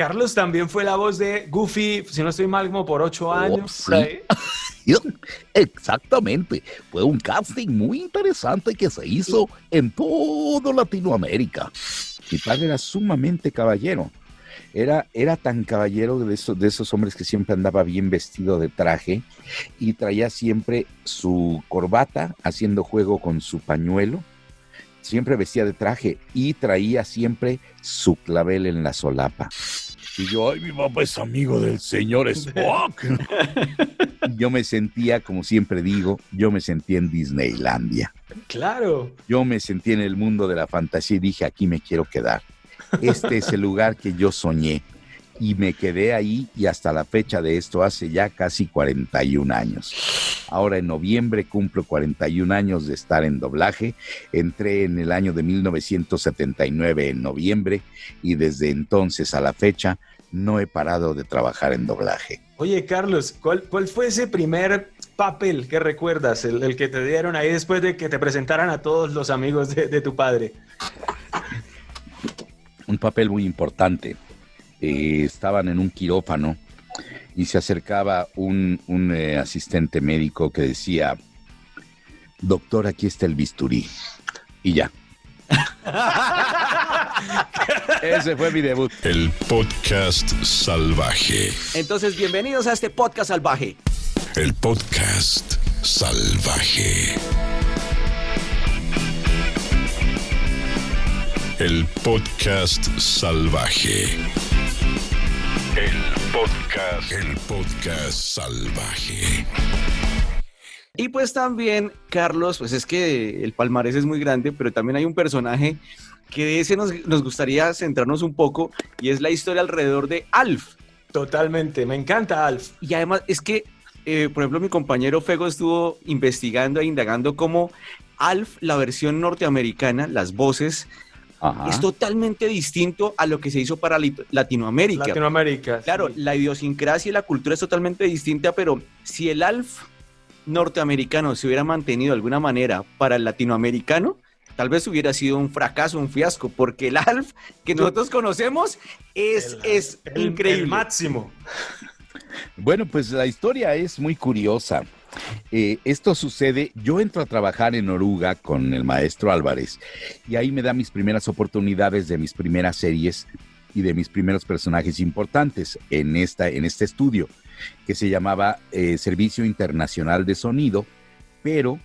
Carlos también fue la voz de Goofy, si no estoy mal, como por ocho Oh, años. sí. Exactamente. Fue un casting muy interesante que se hizo en toda Latinoamérica. Mi padre era sumamente caballero. Era, era tan caballero de esos, de esos hombres que siempre andaba bien vestido de traje y traía siempre su corbata haciendo juego con su pañuelo. Siempre vestía de traje y traía siempre su clavel en la solapa. Y yo, ay, mi papá es amigo del señor Spock. yo me sentía, como siempre digo, yo me sentía en Disneylandia. Claro. Yo me sentí en el mundo de la fantasía y dije, aquí me quiero quedar. Este es el lugar que yo soñé. Y me quedé ahí y hasta la fecha de esto hace ya casi 41 años. Ahora en noviembre cumplo 41 años de estar en doblaje. Entré en el año de 1979 en noviembre y desde entonces a la fecha no he parado de trabajar en doblaje. Oye, Carlos, ¿cuál, cuál fue ese primer papel que recuerdas, el, el que te dieron ahí después de que te presentaran a todos los amigos de, de tu padre? un papel muy importante. Eh, estaban en un quirófano y se acercaba un, un, eh, asistente médico que decía, doctor, aquí está el bisturí. Y ya. Ese fue mi debut. El podcast salvaje. Entonces, bienvenidos a este podcast salvaje. El podcast salvaje. El podcast salvaje. El podcast. El podcast salvaje. Y pues también, Carlos, pues es que el palmarés es muy grande, pero también hay un personaje que de ese nos, nos gustaría centrarnos un poco y es la historia alrededor de Alf. Totalmente, me encanta Alf. Y además es que, eh, por ejemplo, mi compañero Fego estuvo investigando e indagando cómo Alf, la versión norteamericana, las voces, Ajá. es totalmente distinto a lo que se hizo para Latinoamérica. Latinoamérica. Claro, sí. la idiosincrasia y la cultura es totalmente distinta, pero si el Alf norteamericano se hubiera mantenido de alguna manera para el latinoamericano, tal vez hubiera sido un fracaso, un fiasco, porque el Alf que nosotros conocemos es, El- es el- increíble. El máximo. Bueno, pues la historia es muy curiosa. Eh, esto sucede, yo entro a trabajar en Oruga con el maestro Álvarez y ahí me da mis primeras oportunidades de mis primeras series y de mis primeros personajes importantes en, esta, en este estudio que se llamaba eh, Servicio Internacional de Sonido, pero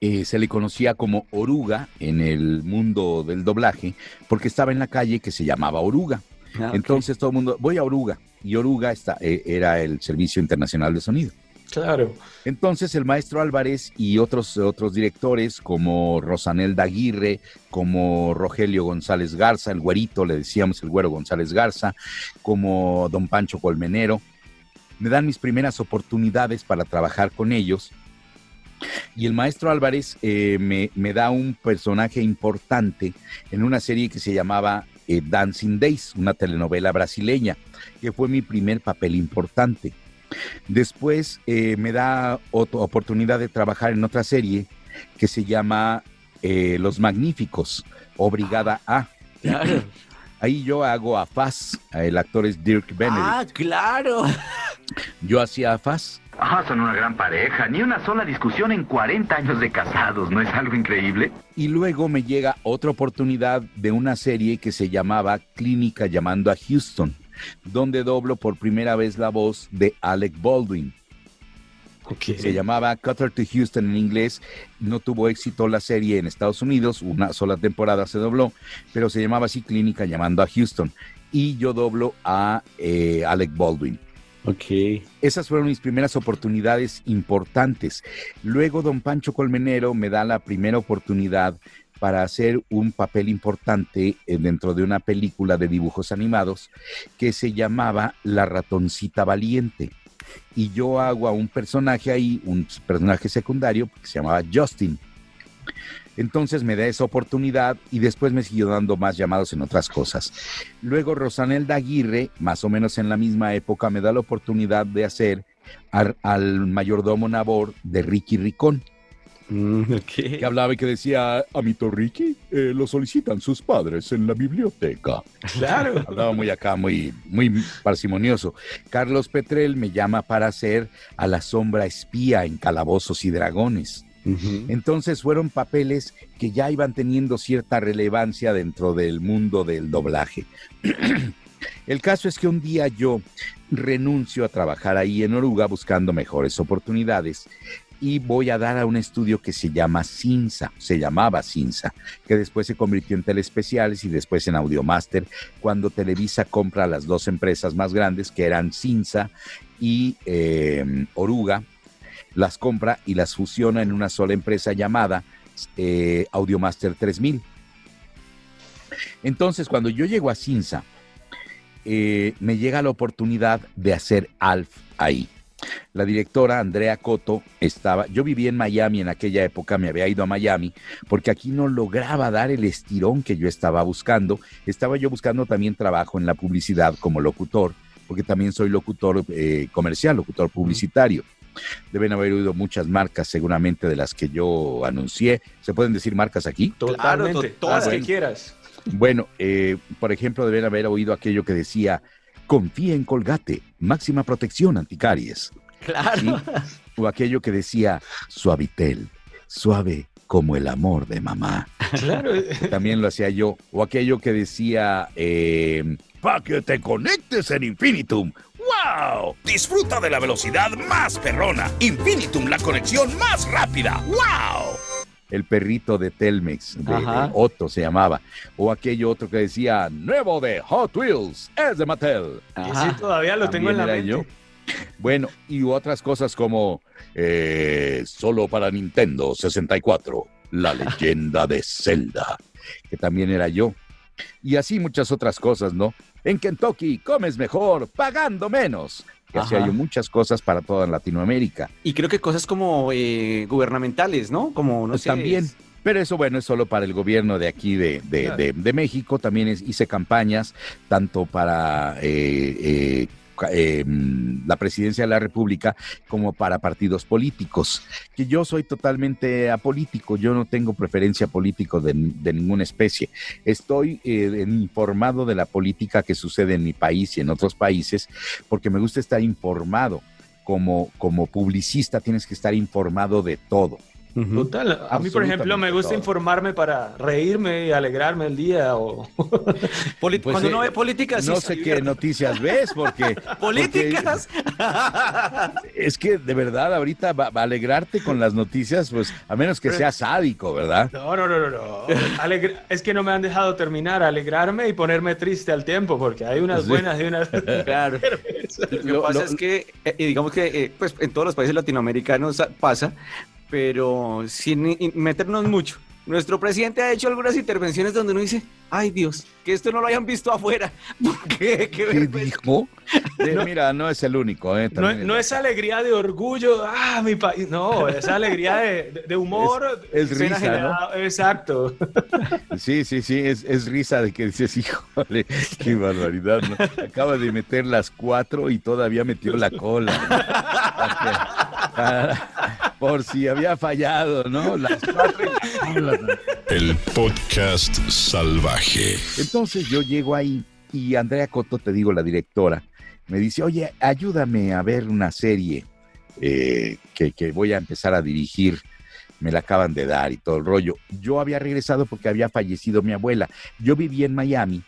eh, se le conocía como Oruga en el mundo del doblaje porque estaba en la calle que se llamaba Oruga. Ah. Entonces todo el mundo, voy a Oruga. Y Oruga está, eh, era el Servicio Internacional de Sonido. Claro. Entonces el maestro Álvarez y otros, otros directores como Rosanel Aguirre, como Rogelio González Garza, el güerito, le decíamos el güero González Garza, como don Pancho Colmenero, me dan mis primeras oportunidades para trabajar con ellos. Y el maestro Álvarez eh, me, me da un personaje importante en una serie que se llamaba eh, Dancing Days, una telenovela brasileña, que fue mi primer papel importante. Después eh, me da otra oportunidad de trabajar en otra serie que se llama Los Magníficos o Brigada A. Claro. Ahí yo hago a Faz, el actor es Dirk Benedict. Ah, claro. Yo hacía a Faz. Ah, son una gran pareja. Ni una sola discusión en 40 años de casados. ¿No es algo increíble? Y luego me llega otra oportunidad de una serie que se llamaba Clínica llamando a Houston, donde doblo por primera vez la voz de Alec Baldwin. Se llamaba Cutter to Houston en inglés. No tuvo éxito la serie en Estados Unidos, una sola temporada se dobló, pero se llamaba así Clínica llamando a Houston. Y yo doblo a eh, Alec Baldwin. Ok. Esas fueron mis primeras oportunidades importantes. Luego don Pancho Colmenero me da la primera oportunidad para hacer un papel importante eh, dentro de una película de dibujos animados que se llamaba La ratoncita valiente. Y yo hago a un personaje ahí, un personaje secundario que se llamaba Justin. Entonces me da esa oportunidad y después me siguió dando más llamados en otras cosas. Luego Rosanel Aguirre, más o menos en la misma época, me da la oportunidad de hacer al, al mayordomo Nabor de Ricky Ricón. Mm, que hablaba y que decía, Amito Ricky, eh, lo solicitan sus padres en la biblioteca. Claro. Hablaba muy acá, muy, muy parsimonioso. Carlos Petrel me llama para hacer a la sombra espía en Calabozos y Dragones. Entonces fueron papeles que ya iban teniendo cierta relevancia dentro del mundo del doblaje. El caso es que un día yo renuncio a trabajar ahí en Oruga buscando mejores oportunidades y voy a dar a un estudio que se llama Cinza, se llamaba Cinza, que después se convirtió en Telespeciales y después en Audiomaster, cuando Televisa compra las dos empresas más grandes que eran Cinza y eh, Oruga, las compra y las fusiona en una sola empresa llamada eh, Audiomaster 3000. Entonces, cuando yo llego a Cinza, eh, me llega la oportunidad de hacer Alf ahí. La directora Andrea Coto estaba, yo vivía en Miami en aquella época, me había ido a Miami, porque aquí no lograba dar el estirón que yo estaba buscando. Estaba yo buscando también trabajo en la publicidad como locutor, porque también soy locutor eh, comercial, locutor publicitario. Deben haber oído muchas marcas seguramente de las que yo anuncié. ¿Se pueden decir marcas aquí? Totalmente. to- todas todas. que quieras. Bueno, eh, por ejemplo, deben haber oído aquello que decía, confía en Colgate, máxima protección anticaries. Claro. ¿sí? O aquello que decía, Suavitel, suave como el amor de mamá. Claro. También lo hacía yo. O aquello que decía, eh, para que te conectes en Infinitum. ¡Wow! Disfruta de la velocidad más perrona. Infinitum, la conexión más rápida. ¡Wow! el perrito de Telmex, de, Otto se llamaba. O aquello otro que decía, nuevo de Hot Wheels, es de Mattel. Y sí, todavía lo tengo en la mente. yo. Bueno, y otras cosas como eh, solo para Nintendo 64, la leyenda de Zelda, que también era yo. Y así muchas otras cosas, ¿no? En Kentucky comes mejor, pagando menos. Que Ajá. yo muchas cosas para toda Latinoamérica. Y creo que cosas como eh, gubernamentales, ¿no? Como, no Pues sé. también. es- Pero eso, bueno, es solo para el gobierno de aquí de, de- Claro. de- de México. También es- hice campañas tanto para eh, eh, mm, la presidencia de la República como para partidos políticos. Que yo soy totalmente apolítico, yo no tengo preferencia político de, de ninguna especie. Estoy eh, informado de la política que sucede en mi país y en otros países porque me gusta estar informado. Como, como publicista tienes que estar informado de todo. Total. A mí, por ejemplo, me gusta todo. informarme para reírme y alegrarme el día. O... Pues, Cuando eh, uno ve políticas, no sé qué noticias ves, porque ¿Políticas? es que de verdad ahorita va, va a alegrarte con las noticias, pues a menos que seas sádico, ¿verdad? No, no, no, no. no. Es que no me han dejado terminar, alegrarme y ponerme triste al tiempo, porque hay unas Sí. buenas y unas. Claro. Lo que pasa lo- es que, eh, digamos que, eh, pues en todos los países latinoamericanos pasa, pero sin meternos mucho. Nuestro presidente ha hecho algunas intervenciones donde uno dice, ay Dios, que esto no lo hayan visto afuera. ¿Qué, qué ¿Qué vergüenza. dijo? De- Mira, no es el único, ¿eh? No, no es alegría de orgullo, ah, mi país, no, es alegría de, humor. Es- risa, ¿no? generada, Exacto. Sí, sí, sí, es, es risa de que dices, híjole, qué barbaridad, ¿no? Acaba de meter las cuatro y todavía metió la cola. Por si había fallado, ¿no? Las cuatro y la cola. El podcast salvaje. Entonces yo llego ahí y Andrea Coto, te digo, la directora, me dice, oye, ayúdame a ver una serie eh, que, que voy a empezar a dirigir. Me la acaban de dar y todo el rollo. Yo había regresado porque había fallecido mi abuela. Yo vivía en Miami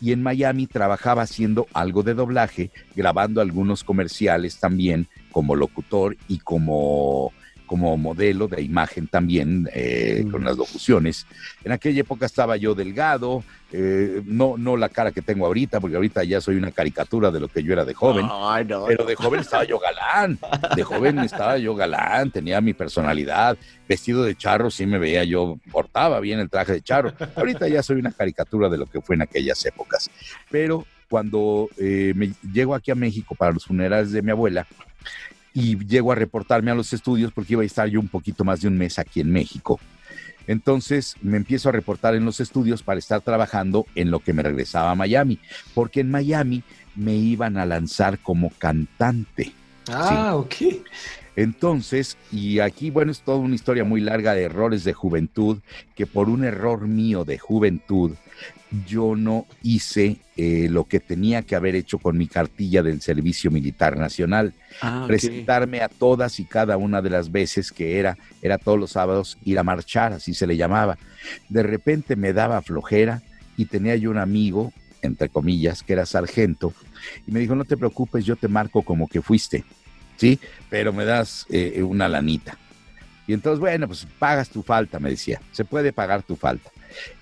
y en Miami trabajaba haciendo algo de doblaje, grabando algunos comerciales también como locutor y como, como modelo de imagen también eh, con las locuciones. En aquella época estaba yo delgado, eh, no, no la cara que tengo ahorita, porque ahorita ya soy una caricatura de lo que yo era de joven. Ay, no. Pero de joven estaba yo galán, de joven estaba yo galán, tenía mi personalidad, vestido de charro, sí me veía yo, portaba bien el traje de charro. Ahorita ya soy una caricatura de lo que fue en aquellas épocas. Pero cuando eh, me llego aquí a México para los funerales de mi abuela y llego a reportarme a los estudios porque iba a estar yo un poquito más de un mes aquí en México. Entonces me empiezo a reportar en los estudios para estar trabajando en lo que me regresaba a Miami, porque en Miami me iban a lanzar como cantante. Ah, ok. Entonces, y aquí, bueno, es toda una historia muy larga de errores de juventud, que por un error mío de juventud, yo no hice eh, lo que tenía que haber hecho con mi cartilla del Servicio Militar Nacional. Ah. Presentarme a todas y cada una de las veces que era, era todos los sábados, ir a marchar, así se le llamaba. De repente me daba flojera y tenía yo un amigo, entre comillas, que era sargento, y me dijo, no te preocupes, yo te marco como que fuiste, ¿sí? Pero me das eh, una lanita. Y entonces, bueno, pues pagas tu falta, me decía, se puede pagar tu falta.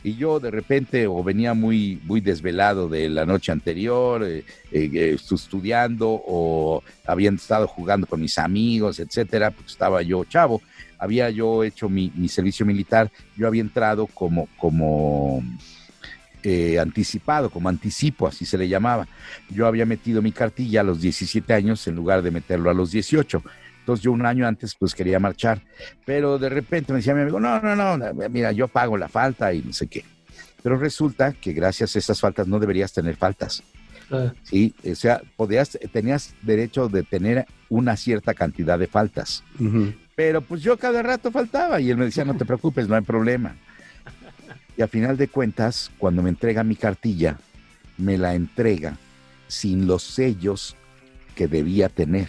Y yo de repente o venía muy, muy desvelado de la noche anterior, eh, eh, eh, estudiando o habían estado jugando con mis amigos, etcétera, pues estaba yo chavo. Había yo hecho mi, mi servicio militar, yo había entrado como, como eh, anticipado, como anticipo, así se le llamaba. Yo había metido mi cartilla a los 17 años en lugar de meterlo a los 18. Entonces yo un año antes pues quería marchar, pero de repente me decía mi amigo, no, no, no, mira, yo pago la falta y no sé qué. Pero resulta que gracias a esas faltas no deberías tener faltas. Ah, Sí, o sea, podías, tenías derecho de tener una cierta cantidad de faltas. Pero pues yo cada rato faltaba y él me decía, no te preocupes, no hay problema. Y a final de cuentas, cuando me entrega mi cartilla, me la entrega sin los sellos que debía tener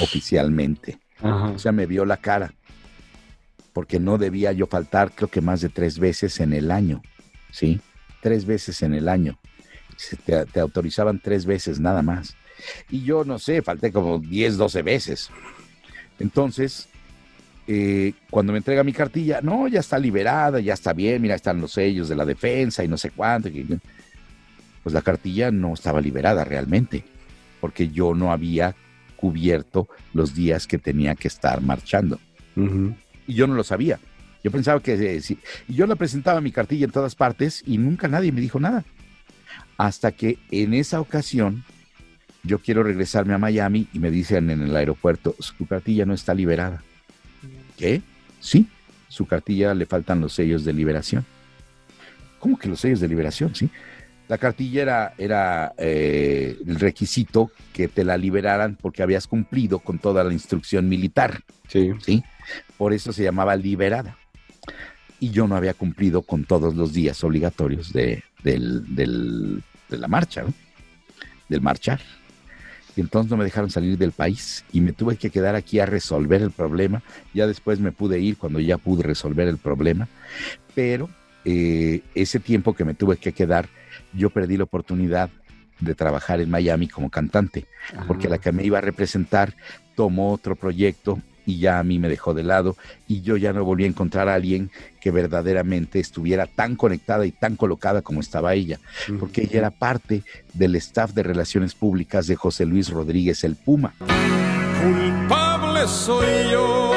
oficialmente. O sea, me vio la cara, porque no debía yo faltar, creo que más de tres veces en el año, ¿sí? Tres veces en el año. Se Te, autorizaban tres veces nada más. Y yo, no sé, falté como 10, 12 veces. Entonces, eh, cuando me entrega mi cartilla, no, ya está liberada, ya está bien, mira, están los sellos de la defensa y no sé cuánto. Pues la cartilla no estaba liberada realmente, porque yo no había cubierto los días que tenía que estar marchando. Y yo no lo sabía. Yo pensaba que eh, sí. Y yo le presentaba mi cartilla en todas partes y nunca nadie me dijo nada. Hasta que en esa ocasión yo quiero regresarme a Miami y me dicen en el aeropuerto, su cartilla no está liberada. ¿Qué? Sí, su cartilla le faltan los sellos de liberación. ¿Cómo que los sellos de liberación? Sí. La cartilla era, era eh, el requisito que te la liberaran porque habías cumplido con toda la instrucción militar. Sí. ¿sí? Por eso se llamaba liberada. Y yo no había cumplido con todos los días obligatorios de, del- del- de la marcha, ¿no? del marchar. Y entonces no me dejaron salir del país y me tuve que quedar aquí a resolver el problema. Ya después me pude ir cuando ya pude resolver el problema. Pero eh, ese tiempo que me tuve que quedar, yo perdí la oportunidad de trabajar en Miami como cantante porque la que me iba a representar tomó otro proyecto y ya a mí me dejó de lado y yo ya no volví a encontrar a alguien que verdaderamente estuviera tan conectada y tan colocada como estaba ella, porque ella era parte del staff de relaciones públicas de José Luis Rodríguez el Puma. Culpable soy yo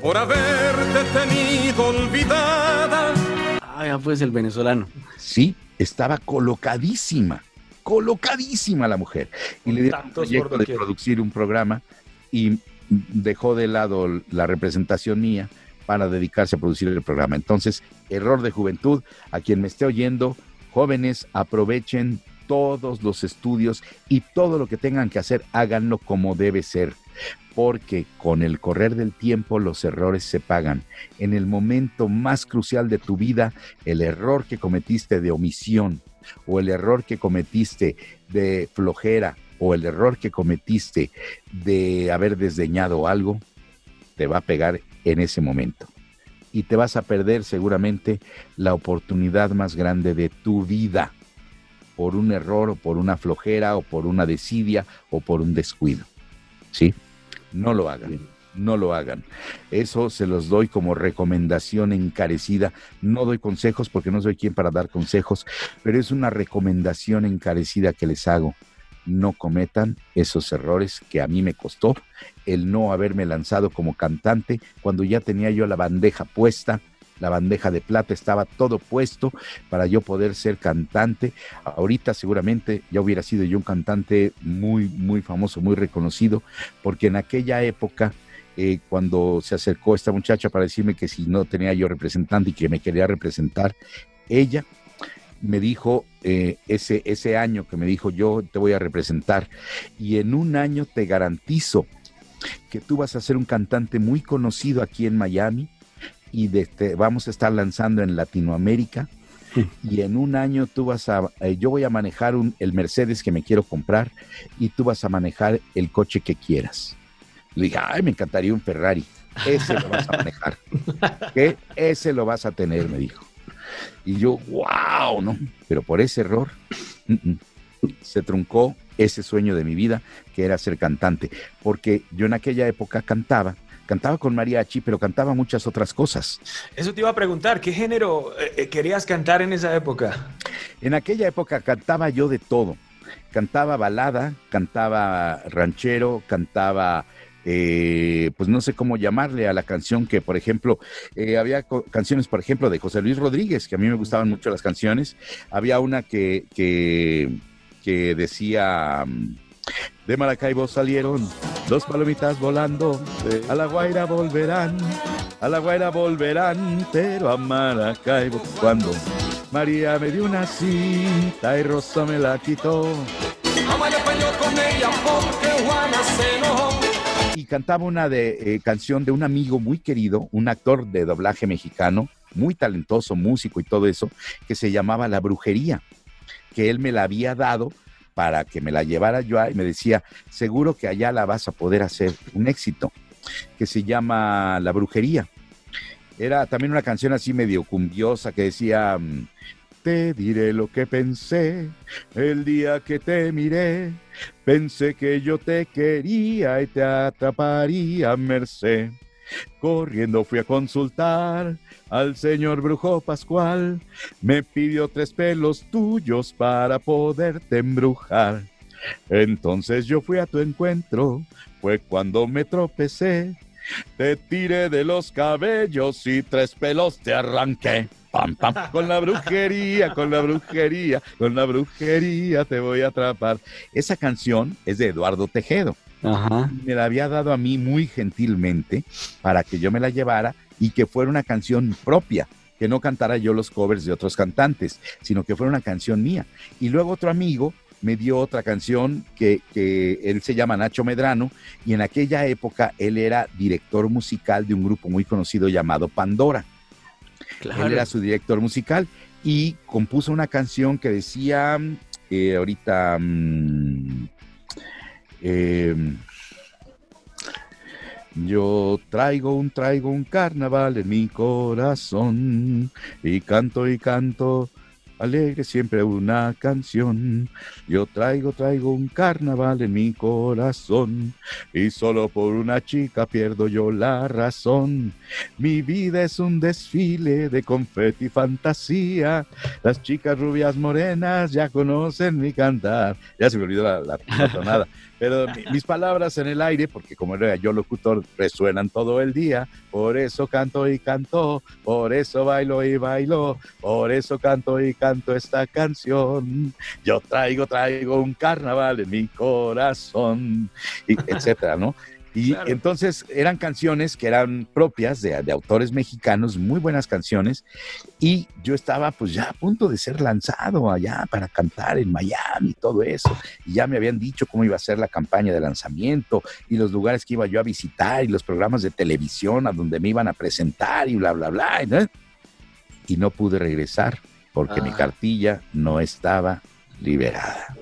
por haberte tenido. Ah, ya pues el venezolano. Sí, estaba colocadísima, colocadísima la mujer. Y le dieron un proyecto de producir un programa y dejó de lado la representación mía para dedicarse a producir el programa. Entonces, error de juventud, a quien me esté oyendo, jóvenes, aprovechen todos los estudios y todo lo que tengan que hacer, háganlo como debe ser, porque con el correr del tiempo los errores se pagan. En el momento más crucial de tu vida, el error que cometiste de omisión o el error que cometiste de flojera o el error que cometiste de haber desdeñado algo, te va a pegar en ese momento. Y te vas a perder seguramente la oportunidad más grande de tu vida por un error o por una flojera o por una desidia o por un descuido. ¿Sí? No lo hagan. No lo hagan. Eso se los doy como recomendación encarecida. No doy consejos porque no soy quien para dar consejos, pero es una recomendación encarecida que les hago. No cometan esos errores que a mí me costó el no haberme lanzado como cantante cuando ya tenía yo la bandeja puesta, la bandeja de plata estaba todo puesto para yo poder ser cantante. Ahorita seguramente ya hubiera sido yo un cantante muy, muy famoso, muy reconocido, porque en aquella época, eh, cuando se acercó esta muchacha para decirme que si no tenía yo representante y que me quería representar, ella me dijo eh, ese, ese año que me dijo yo te voy a representar y en un año te garantizo que tú vas a ser un cantante muy conocido aquí en Miami y de- te vamos a estar lanzando en Latinoamérica y en un año tú vas a, eh, yo voy a manejar un, el Mercedes que me quiero comprar y tú vas a manejar el coche que quieras. Le dije, ay, me encantaría un Ferrari. Ese lo vas a manejar. ¿Qué? Ese lo vas a tener, me dijo. Y yo, wow, ¿no? Pero por ese error, se truncó ese sueño de mi vida, que era ser cantante. Porque yo en aquella época cantaba, cantaba con mariachi, pero cantaba muchas otras cosas. Eso te iba a preguntar, ¿qué género eh, eh, querías cantar en esa época? En aquella época cantaba yo de todo. Cantaba balada, cantaba ranchero, cantaba, eh, pues no sé cómo llamarle a la canción que, por ejemplo, eh, había canciones, por ejemplo, de José Luis Rodríguez, que a mí me gustaban mucho las canciones. Había una que, que, que decía, mm, de Maracaibo salieron dos palomitas volando, a la Guaira volverán, a la Guaira volverán, pero a Maracaibo cuando María me dio una cinta y Rosa me la quitó. Y cantaba una de, eh, canción de un amigo muy querido, un actor de doblaje mexicano, muy talentoso, músico y todo eso, que se llamaba La Brujería, que él me la había dado para que me la llevara yo y me decía, seguro que allá la vas a poder hacer un éxito, que se llama La Brujería. Era también una canción así medio cumbiosa que decía, mm, te diré lo que pensé el día que te miré. Pensé que yo te quería y te atraparía, merced. Corriendo fui a consultar al señor brujo Pascual. Me pidió tres pelos tuyos para poderte embrujar. Entonces yo fui a tu encuentro, fue cuando me tropecé. Te tiré de los cabellos y tres pelos te arranqué. Pam, pam, con la brujería, con la brujería, con la brujería te voy a atrapar. Esa canción es de Eduardo Tejedo. Ajá. Me la había dado a mí muy gentilmente para que yo me la llevara y que fuera una canción propia, que no cantara yo los covers de otros cantantes, sino que fuera una canción mía. Y luego otro amigo me dio otra canción que, que él se llama Nacho Medrano y en aquella época él era director musical de un grupo muy conocido llamado Pandora. Claro. Él era su director musical y compuso una canción que decía, eh, ahorita, mm, eh, yo traigo un, traigo un carnaval en mi corazón y canto y canto alegre siempre una canción. Yo traigo, traigo un carnaval en mi corazón y solo por una chica pierdo yo la razón. Mi vida es un desfile de confeti y fantasía. Las chicas rubias morenas ya conocen mi cantar. Ya se me olvidó la, la, la tonada. Pero mi- mis palabras en el aire, porque como era yo locutor, resuenan todo el día. Por eso canto y canto, por eso bailo y bailo, por eso canto y canto esta canción. Yo traigo, traigo un carnaval en mi corazón, y etcétera, ¿no? Y Claro. entonces eran canciones que eran propias de, de autores mexicanos, muy buenas canciones, y yo estaba pues ya a punto de ser lanzado allá para cantar en Miami y todo eso, y ya me habían dicho cómo iba a ser la campaña de lanzamiento y los lugares que iba yo a visitar y los programas de televisión a donde me iban a presentar y bla, bla, bla, ¿no? y no pude regresar porque mi Ah. cartilla no estaba liberada.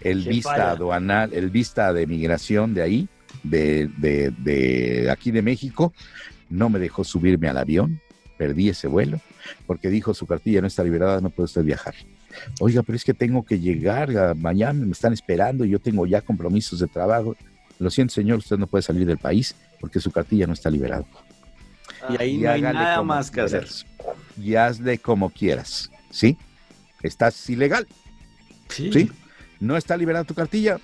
El Qué vista aduanal, el vista de migración de ahí, de, de, de aquí de México, no me dejó subirme al avión, perdí ese vuelo, porque dijo su cartilla no está liberada, no puede usted viajar. Oiga, pero es que tengo que llegar a Miami, me están esperando, y yo tengo ya compromisos de trabajo. Lo siento, señor, usted no puede salir del país porque su cartilla no está liberada. Y ahí Y no hay nada más que hacer. Y hazle como quieras, ¿sí? Estás ilegal, Sí. ¿sí? No está liberada tu cartilla,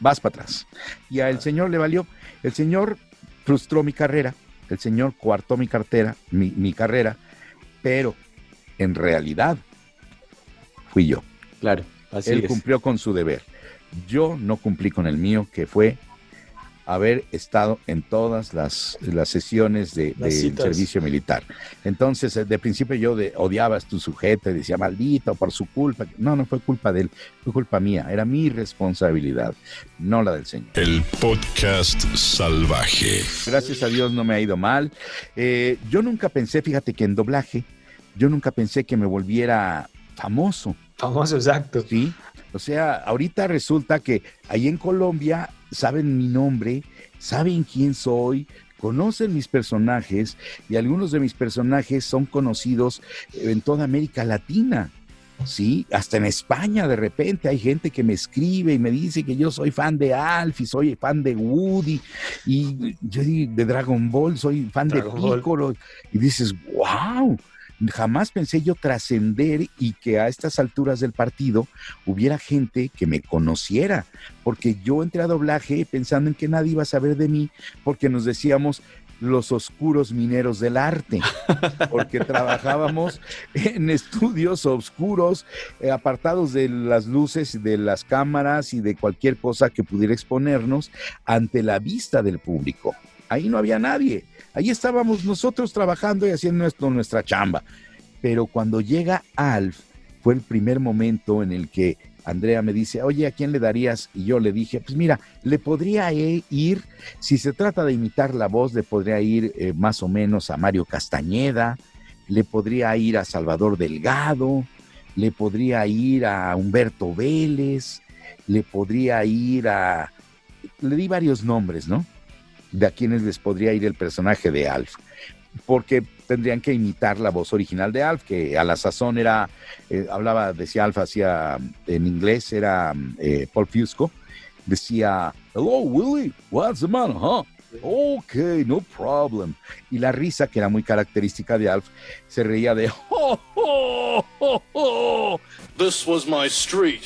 vas para atrás. Y al señor le valió. El señor frustró mi carrera, el señor coartó mi cartera, mi, mi carrera, pero en realidad fui yo. Claro, así Él es. cumplió con su deber. Yo no cumplí con el mío, que fue haber estado en todas las, las sesiones de, servicio militar. Entonces, eh, de principio yo de, odiaba a tu sujeto y decía, maldito, por su culpa. No, no fue culpa de él, fue culpa mía. Era mi responsabilidad, no la del Señor. El podcast salvaje. Gracias a Dios no me ha ido mal. Eh, yo nunca pensé, fíjate que en doblaje, yo nunca pensé que me volviera famoso. Famoso, exacto. ¿sí? O sea, ahorita resulta que ahí en Colombia saben mi nombre, saben quién soy, conocen mis personajes y algunos de mis personajes son conocidos en toda América Latina. Sí, hasta en España de repente hay gente que me escribe y me dice que yo soy fan de Alf y soy fan de Woody y yo digo de Dragon Ball, soy fan Dragon de Ball. Piccolo y dices, wow, jamás pensé yo trascender y que a estas alturas del partido hubiera gente que me conociera, porque yo entré a doblaje pensando en que nadie iba a saber de mí, porque nos decíamos los oscuros mineros del arte, porque trabajábamos en estudios oscuros, eh, apartados de las luces, de las cámaras y de cualquier cosa que pudiera exponernos ante la vista del público. Ahí no había nadie. Ahí estábamos nosotros trabajando y haciendo nuestro, nuestra chamba. Pero cuando llega Alf, fue el primer momento en el que Andrea me dice, oye, ¿a quién le darías? Y yo le dije, pues mira, le podría e- ir, si se trata de imitar la voz, le podría ir eh, más o menos a Mario Castañeda, le podría ir a Salvador Delgado, le podría ir a Humberto Vélez, le podría ir a... Le di varios nombres, ¿no? De a quienes les podría ir el personaje de Alf, porque tendrían que imitar la voz original de Alf, que a la sazón era, eh, hablaba, decía Alf, hacía en inglés, era eh, Paul Fusco, decía, hello Willie, what's the matter, huh? Ok, no problem. Y la risa, que era muy característica de Alf, se reía de, "Oh, oh, oh, oh". This was my street.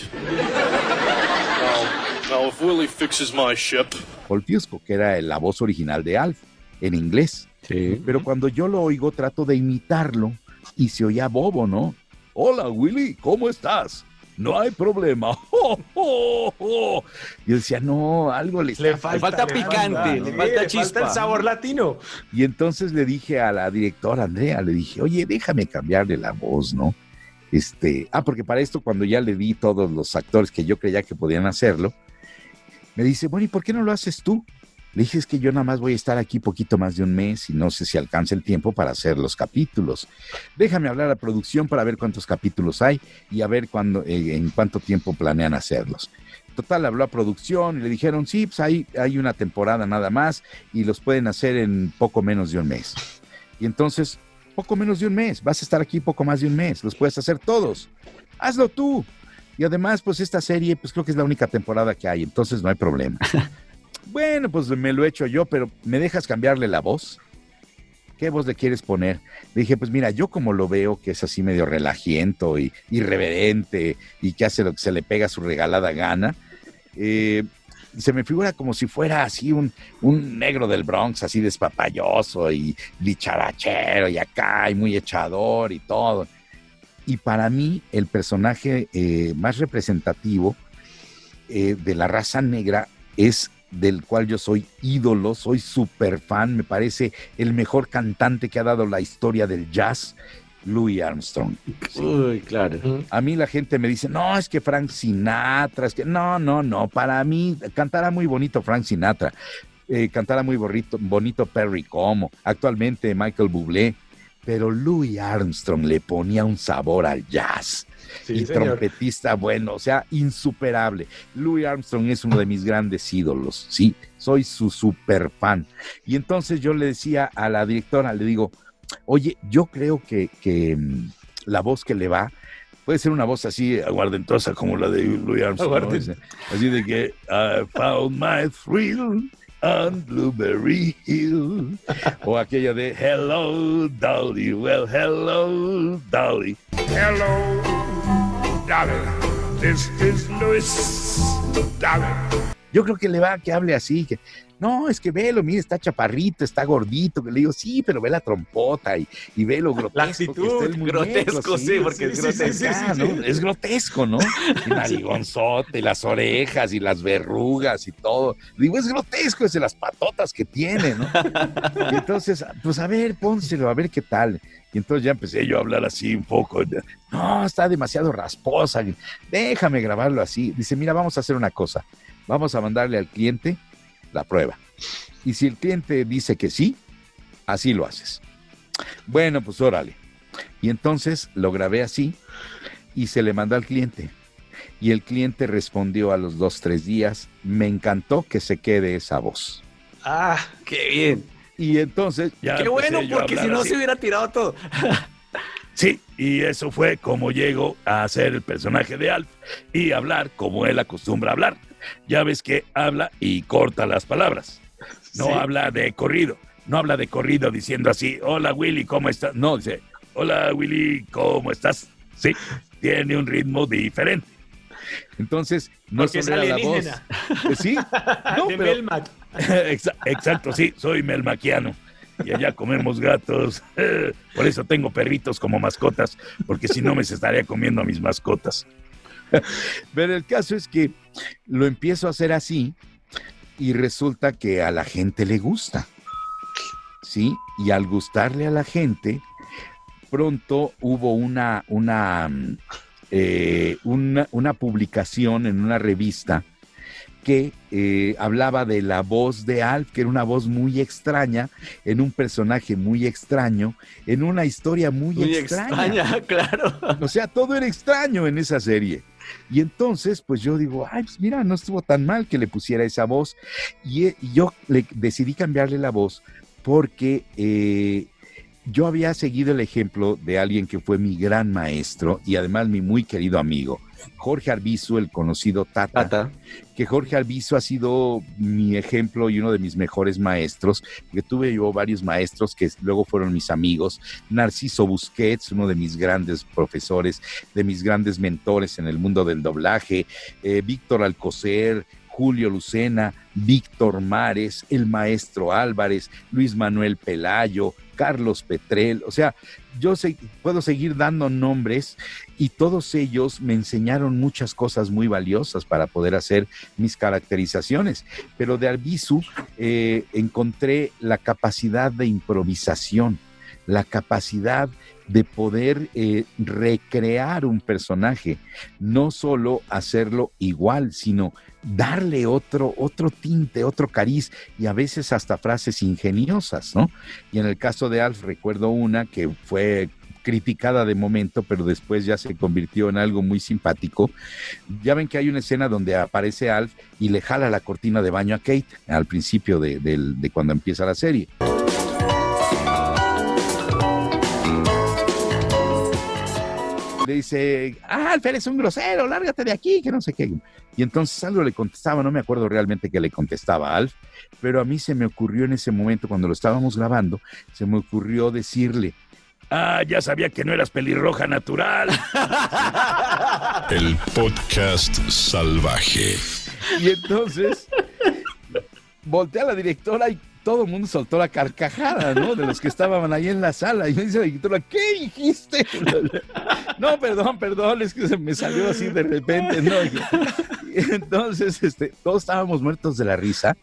now, now, if Willie fixes my ship, Paul Fusco, que era la voz original de Alf, en inglés. Pero cuando yo lo oigo, trato de imitarlo y se oía bobo, ¿no? Hola, Willy, ¿cómo estás? No hay problema. Oh, oh, oh. Yo decía, no, algo le, Le está falta, falta picante, le Sí, falta chispa. el sabor latino. Y entonces le dije a la directora Andrea, le dije, oye, déjame cambiarle la voz, ¿no? Este, ah, porque para esto cuando ya le di todos los actores que yo creía que podían hacerlo, me dice, bueno, ¿y por qué no lo haces tú? Le dije, es que yo nada más voy a estar aquí poquito más de un mes y no sé si alcanza el tiempo para hacer los capítulos. Déjame hablar a producción para ver cuántos capítulos hay y a ver cuándo, eh, en cuánto tiempo planean hacerlos. Total, habló a producción y le dijeron, sí, pues hay, hay una temporada nada más y los pueden hacer en poco menos de un mes. Y entonces, poco menos de un mes, vas a estar aquí poco más de un mes, los puedes hacer todos. Hazlo tú. Y además, pues esta serie, pues creo que es la única temporada que hay, entonces no hay problema. bueno, pues me lo he hecho yo, pero ¿me dejas cambiarle la voz? ¿Qué voz le quieres poner? Le dije, pues mira, yo como lo veo, que es así medio relajiento y irreverente y que hace lo que se le pega a su regalada gana, eh, se me figura como si fuera así un, un negro del Bronx, así despapalloso y dicharachero y acá y muy echador y todo. Y para mí el personaje eh, más representativo eh, de la raza negra es del cual yo soy ídolo, soy súper fan, me parece el mejor cantante que ha dado la historia del jazz, Louis Armstrong. Sí. Uy, claro. A mí la gente me dice, no, es que Frank Sinatra, es que no, no, no, para mí cantará muy bonito Frank Sinatra, eh, cantará muy bonito, bonito Perry Como, actualmente Michael Bublé, pero Louis Armstrong le ponía un sabor al jazz. Sí, y señor. trompetista bueno, o sea, insuperable. Louis Armstrong es uno de mis grandes ídolos, sí, soy su super fan. Y entonces yo le decía a la directora, le digo, oye, yo creo que, que mm, la voz que le va puede ser una voz así aguardentosa como la de Louis Armstrong. Así de que I found my thrill on Blueberry Hill. o aquella de Hello Dolly, well hello Dolly. Hello, Dolly. This is Louis. Dolly. Yo creo que le va a que hable así, que no, es que velo, mire, está chaparrito, está gordito, que le digo, sí, pero ve la trompota y, y ve lo grotesco La que actitud, está el muñeco, grotesco, sí, porque es sí, grotesco. sí, ¿no? Es grotesco, ¿no? Y narigonzote, y las orejas y las verrugas y todo. Digo, es grotesco, es de las patotas que tiene, ¿no? Y entonces, pues a ver, pónselo, a ver qué tal. Y entonces ya empecé yo a hablar así un poco. No, está demasiado rasposa. Déjame grabarlo así. Dice, mira, vamos a hacer una cosa. Vamos a mandarle al cliente la prueba. Y si el cliente dice que sí, así lo haces. Bueno, pues órale. Y entonces lo grabé así y se le mandó al cliente. Y el cliente respondió a los dos, tres días, me encantó que se quede esa voz. Ah, Qué bien. Y entonces ya Qué bueno, porque si no así. se hubiera tirado todo. Sí, y eso fue como llego a ser el personaje de Alf y hablar como él acostumbra hablar. Ya ves que habla y corta las palabras. No Sí. habla de corrido, no habla de corrido diciendo así, hola Willy, ¿cómo estás? No, dice, hola Willy, ¿cómo estás? Sí, tiene un ritmo diferente. Entonces, no Porque solo la voz. Eh, Sí, no, de pero- Melmac. Exa- Exacto, sí, soy melmaquiano. Y allá comemos gatos. Por eso tengo perritos como mascotas, porque si no me estaría comiendo a mis mascotas. Pero el caso es que lo empiezo a hacer así y resulta que a la gente le gusta. ¿Sí? Y al gustarle a la gente, pronto hubo una, una, mm, eh, una, una publicación en una revista que eh, hablaba de la voz de Alf, que era una voz muy extraña, en un personaje muy extraño, en una historia muy, Muy extraña. extraña, claro. O sea, todo era extraño en esa serie. Y entonces, pues yo digo, ay, pues mira, no estuvo tan mal que le pusiera esa voz. Y, eh, yo le decidí cambiarle la voz porque eh, yo había seguido el ejemplo de alguien que fue mi gran maestro y además mi muy querido amigo, Jorge Arbizu, el conocido Tata Tata. que Jorge Alviso ha sido mi ejemplo y uno de mis mejores maestros, que tuve yo varios maestros que luego fueron mis amigos, Narciso Busquets, uno de mis grandes profesores, de mis grandes mentores en el mundo del doblaje, eh, Víctor Alcocer, Julio Lucena, Víctor Mares, el maestro Álvarez, Luis Manuel Pelayo, Carlos Petrel, o sea, yo puedo seguir dando nombres y todos ellos me enseñaron muchas cosas muy valiosas para poder hacer mis caracterizaciones. Pero de Arbizu eh, encontré la capacidad de improvisación, la capacidad de poder eh, recrear un personaje, no solo hacerlo igual, sino darle otro, otro tinte, otro cariz y a veces hasta frases ingeniosas, ¿no? Y en el caso de Alf recuerdo una que fue criticada de momento, pero después ya se convirtió en algo muy simpático. Ya ven que hay una escena donde aparece Alf y le jala la cortina de baño a Kate al principio de, de cuando empieza la serie. Le dice, ah, Alf, eres un grosero, lárgate de aquí, que no sé qué. Y entonces algo le contestaba, no me acuerdo realmente qué le contestaba a Alf, pero a mí se me ocurrió en ese momento, cuando lo estábamos grabando, se me ocurrió decirle, Ah, ya sabía que no eras pelirroja natural. El podcast salvaje. Y entonces volteé a la directora y todo el mundo soltó la carcajada, ¿no? De los que estaban ahí en la sala. Y me dice la directora, ¿qué dijiste? No, perdón, perdón, es que se me salió así de repente, ¿no? Y entonces, este, todos estábamos muertos de la risa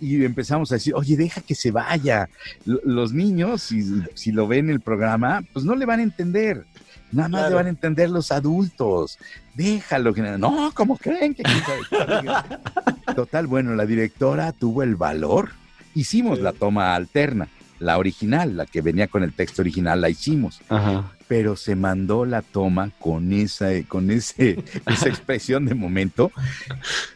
y empezamos a decir, oye, deja que se vaya. Los niños, si, si lo ven en el programa, pues no le van a entender. Nada más le van a entender los adultos. Déjalo. Que... No, ¿cómo creen que... Total, bueno, la directora tuvo el valor. Hicimos la toma alterna, la original, la que venía con el texto original, la hicimos. Ajá. Pero se mandó la toma con esa, con ese, esa expresión de momento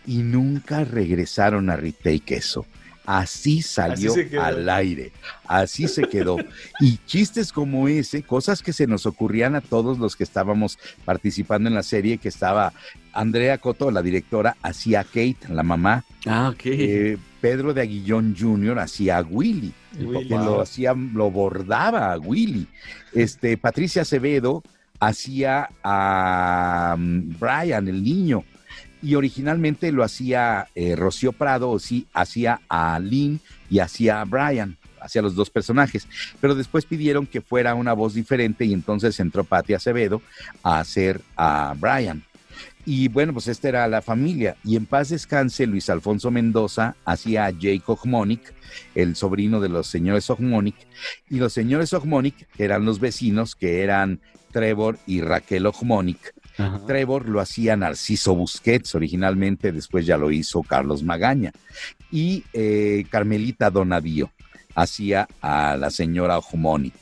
y nunca regresaron a retake eso. Así salió al aire, así se quedó. Y chistes como ese, cosas que se nos ocurrían a todos los que estábamos participando en la serie, que estaba Andrea Coto, la directora, hacía a Kate, la mamá, Ah, ok. eh, Pedro de Aguillón Jr. hacía a Willy, Willy. que lo hacía, lo bordaba a Willy. Este, Patricia Acevedo hacía a mm, Brian, el niño. Y originalmente lo hacía eh, Rocío Prado, o sí, hacía a Lynn y hacía a Brian, hacía los dos personajes. Pero después pidieron que fuera una voz diferente y entonces entró Patti Acevedo a hacer a Brian. Y bueno, pues esta era la familia. Y en paz descanse, Luis Alfonso Mendoza hacía a Jake Ogmonic, el sobrino de los señores Ogmonic. Y los señores Ogmonic, que eran los vecinos, que eran Trevor y Raquel Ogmonic. Trevor lo hacía Narciso Busquets originalmente, después ya lo hizo Carlos Magaña. Y eh, Carmelita Donadío hacía a la señora Ogmonic.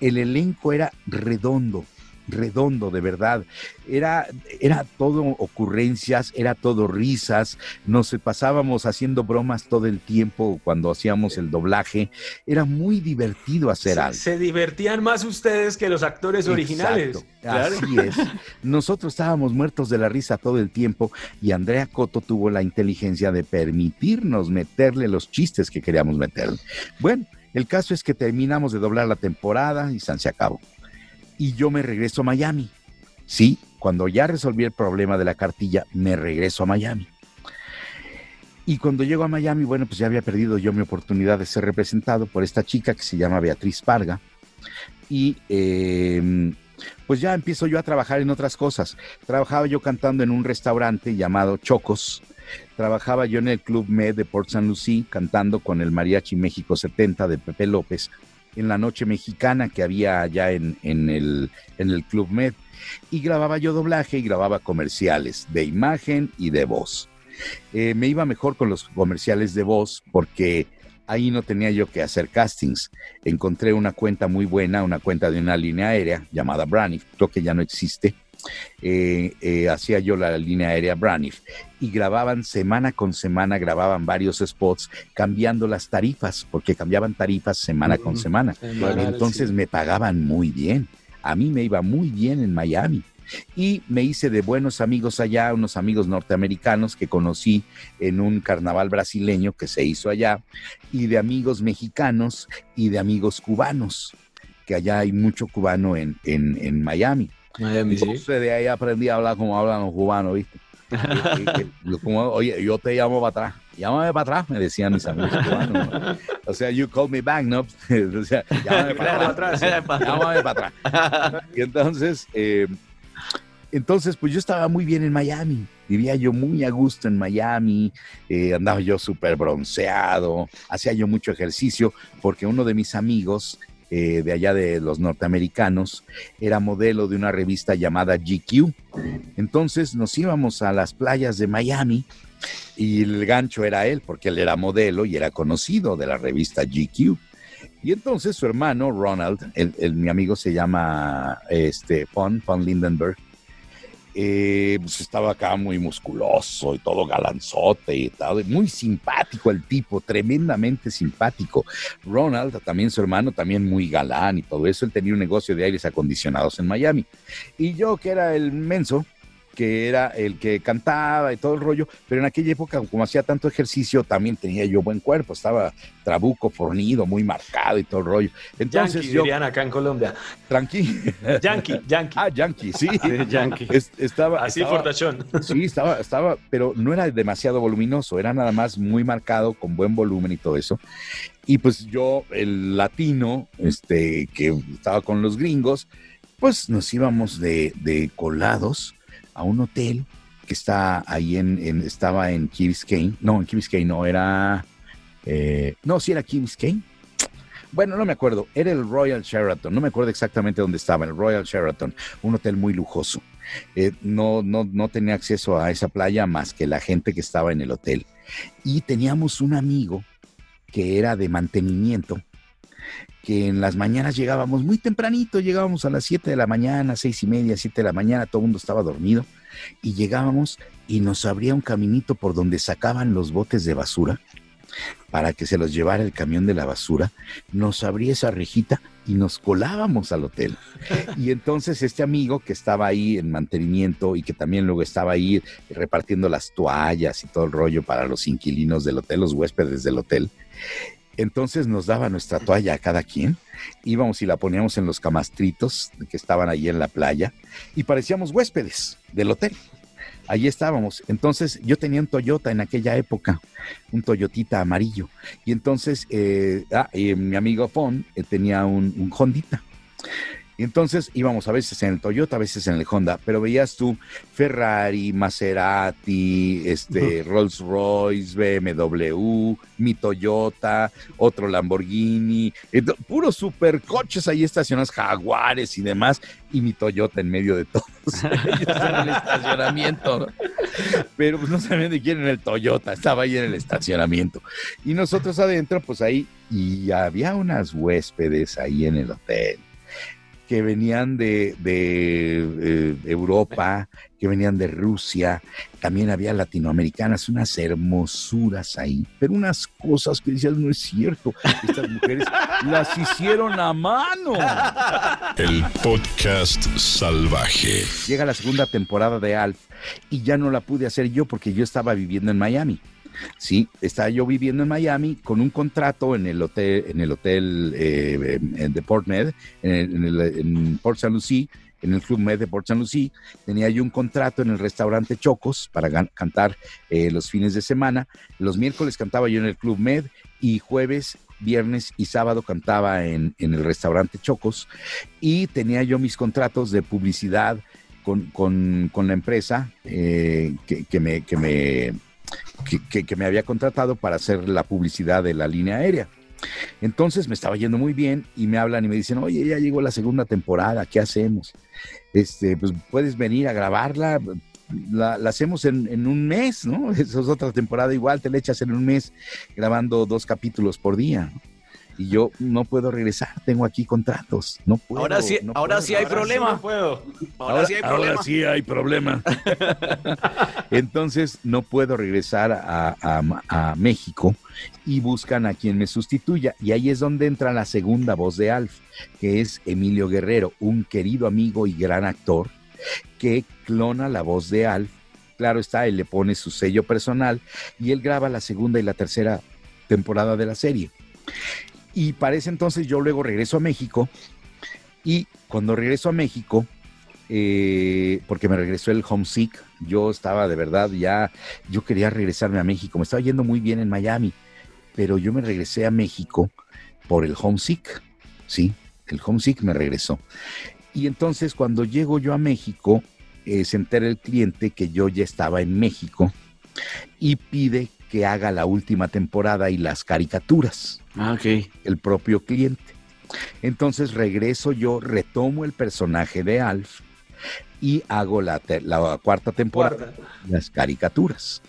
El elenco era redondo, redondo, de verdad. Era, era todo ocurrencias, era todo risas, nos pasábamos haciendo bromas todo el tiempo cuando hacíamos el doblaje. Era muy divertido hacer se, algo. Se divertían más ustedes que los actores originales. Así es. Nosotros estábamos muertos de la risa todo el tiempo y Andrea Coto tuvo la inteligencia de permitirnos meterle los chistes que queríamos meterle. Bueno, el caso es que terminamos de doblar la temporada y se acabó y yo me regreso a Miami. Sí, cuando ya resolví el problema de la cartilla, me regreso a Miami. Y cuando llego a Miami, bueno, pues ya había perdido yo mi oportunidad de ser representado por esta chica que se llama Beatriz Parga. Y eh, pues ya empiezo yo a trabajar en otras cosas. Trabajaba yo cantando en un restaurante llamado Chocos. Trabajaba yo en el Club Med de Port San Lucie cantando con el Mariachi México 70 de Pepe López en la noche mexicana que había allá en, el, en el Club Med. Y grababa yo doblaje y grababa comerciales de imagen y de voz. Eh, me iba mejor con los comerciales de voz porque ahí no tenía yo que hacer castings. Encontré una cuenta muy buena, una cuenta de una línea aérea llamada Braniff, creo que ya no existe. Eh, eh, hacía yo la línea aérea Braniff y grababan semana con semana, grababan varios spots cambiando las tarifas, porque cambiaban tarifas semana con semana. Entonces sí. me pagaban muy bien. A mí me iba muy bien en Miami. Y me hice de buenos amigos allá, unos amigos norteamericanos que conocí en un carnaval brasileño que se hizo allá, y de amigos mexicanos y de amigos cubanos, que allá hay mucho cubano en, en, en Miami. Miami, sí. De ahí aprendí a hablar como hablan los cubanos, ¿viste? Como, Oye, yo te llamo para atrás. Llámame para atrás, me decían mis amigos cubanos. ¿no? O sea, you call me back, ¿no? o sea, llámame para atrás. Llámame para atrás. Y entonces, eh, entonces, pues yo estaba muy bien en Miami. Vivía yo muy a gusto en Miami. eh, andaba yo súper bronceado. Hacía yo mucho ejercicio porque uno de mis amigos eh, de allá de los norteamericanos era modelo de una revista llamada GQ. Entonces nos íbamos a las playas de Miami y el gancho era él porque él era modelo y era conocido de la revista GQ. Y entonces su hermano, Ronald, mi amigo se llama este, Pon, Pon Lindenberg, eh, pues estaba acá muy musculoso y todo galanzote y tal, muy simpático el tipo, tremendamente simpático. Ronald, también su hermano, también muy galán y todo eso, él tenía un negocio de aires acondicionados en Miami. Y yo, que era el menso, que era el que cantaba y todo el rollo, pero en aquella época, como hacía tanto ejercicio, también tenía yo buen cuerpo, estaba trabuco, fornido, muy marcado y todo el rollo. Entonces Yankee, yo, dirían acá en Colombia. tranqui, Yankee, Yankee. ah, yankee, sí, Yankee. Es- estaba, Así estaba- fortachón. Sí, estaba, estaba, pero no era demasiado voluminoso, era nada más muy marcado, con buen volumen y todo eso. Y pues yo, el latino, este, que estaba con los gringos, pues nos íbamos de, de colados a un hotel que está ahí en, en- estaba en Key Biscayne. No, en Key Biscayne no, era, eh, no, sí era Key Biscayne. Bueno, no me acuerdo, era el Royal Sheraton, no me acuerdo exactamente dónde estaba, el Royal Sheraton, un hotel muy lujoso. Eh, no, no, no tenía acceso a esa playa más que la gente que estaba en el hotel. Y teníamos un amigo que era de mantenimiento, que en las mañanas llegábamos muy tempranito, llegábamos a las 7 de la mañana, seis y media, 7 de la mañana, todo el mundo estaba dormido, y llegábamos y nos abría un caminito por donde sacaban los botes de basura para que se los llevara el camión de la basura, nos abría esa rejita y nos colábamos al hotel. Y entonces este amigo que estaba ahí en mantenimiento y que también luego estaba ahí repartiendo las toallas y todo el rollo para los inquilinos del hotel, los huéspedes del hotel, entonces nos daba nuestra toalla a cada quien, íbamos y la poníamos en los camastritos que estaban ahí en la playa y parecíamos huéspedes del hotel. Ahí estábamos. Entonces yo tenía un Toyota en aquella época, un Toyotita amarillo. Y entonces eh, ah, eh, mi amigo Fon eh, tenía un, un Hondita. Y entonces íbamos a veces en el Toyota, a veces en el Honda, pero veías tú Ferrari, Maserati, este, Rolls Royce, BMW, mi Toyota, otro Lamborghini, ento- puros supercoches ahí estacionados, jaguares y demás, y mi Toyota en medio de todos ellos en el estacionamiento. ¿no? Pero pues no sabían de quién era el Toyota, estaba ahí en el estacionamiento. Y nosotros adentro, pues ahí, y había unas huéspedes ahí en el hotel que venían de, de, eh, Europa, que venían de Rusia, también había latinoamericanas, unas hermosuras ahí, pero unas cosas que decías, no es cierto, estas mujeres las hicieron a mano. El podcast salvaje. Llega la segunda temporada de Alf y ya no la pude hacer yo porque yo estaba viviendo en Miami. Sí, estaba yo viviendo en Miami con un contrato en el hotel, en el hotel eh, de Port Med, en, el- en el- en Port St. Lucie, en el Club Med de Port St. Lucie. Tenía yo un contrato en el restaurante Chocos para cantar eh, los fines de semana. Los miércoles cantaba yo en el Club Med y jueves, viernes y sábado cantaba en, en el restaurante Chocos. Y tenía yo mis contratos de publicidad con, con- con la empresa eh, que, que me... Que me que, me había contratado para hacer la publicidad de la línea aérea. Entonces me estaba yendo muy bien y me hablan y me dicen, oye, ya llegó la segunda temporada, ¿qué hacemos? Este, pues puedes venir a grabarla, la, la hacemos en, en un mes, ¿no? Esa es otra temporada igual, te la echas en un mes grabando dos capítulos por día. ¿no? Y yo no puedo regresar, tengo aquí contratos, no puedo. Ahora sí- no ahora puedo. sí hay problema. no puedo. Ahora, sí hay ahora problema. sí hay problema. Entonces no puedo regresar a, a- a México y buscan a quien me sustituya. Y ahí es donde entra la segunda voz de Alf, que es Emilio Guerrero, un querido amigo y gran actor que clona la voz de Alf. Claro está, él le pone su sello personal y él graba la segunda y la tercera temporada de la serie. Y para ese entonces yo luego regreso a México y cuando regreso a México, eh, porque me regresó el homesick, yo estaba de verdad ya, yo quería regresarme a México, me estaba yendo muy bien en Miami, pero yo me regresé a México por el homesick, sí, el homesick me regresó. Y entonces cuando llego yo a México, eh, se entera el cliente que yo ya estaba en México y pide que haga la última temporada y las caricaturas Ah, ok. el propio cliente. Entonces regreso yo, retomo el personaje de Alf y hago la, cuarta temporada, las caricaturas.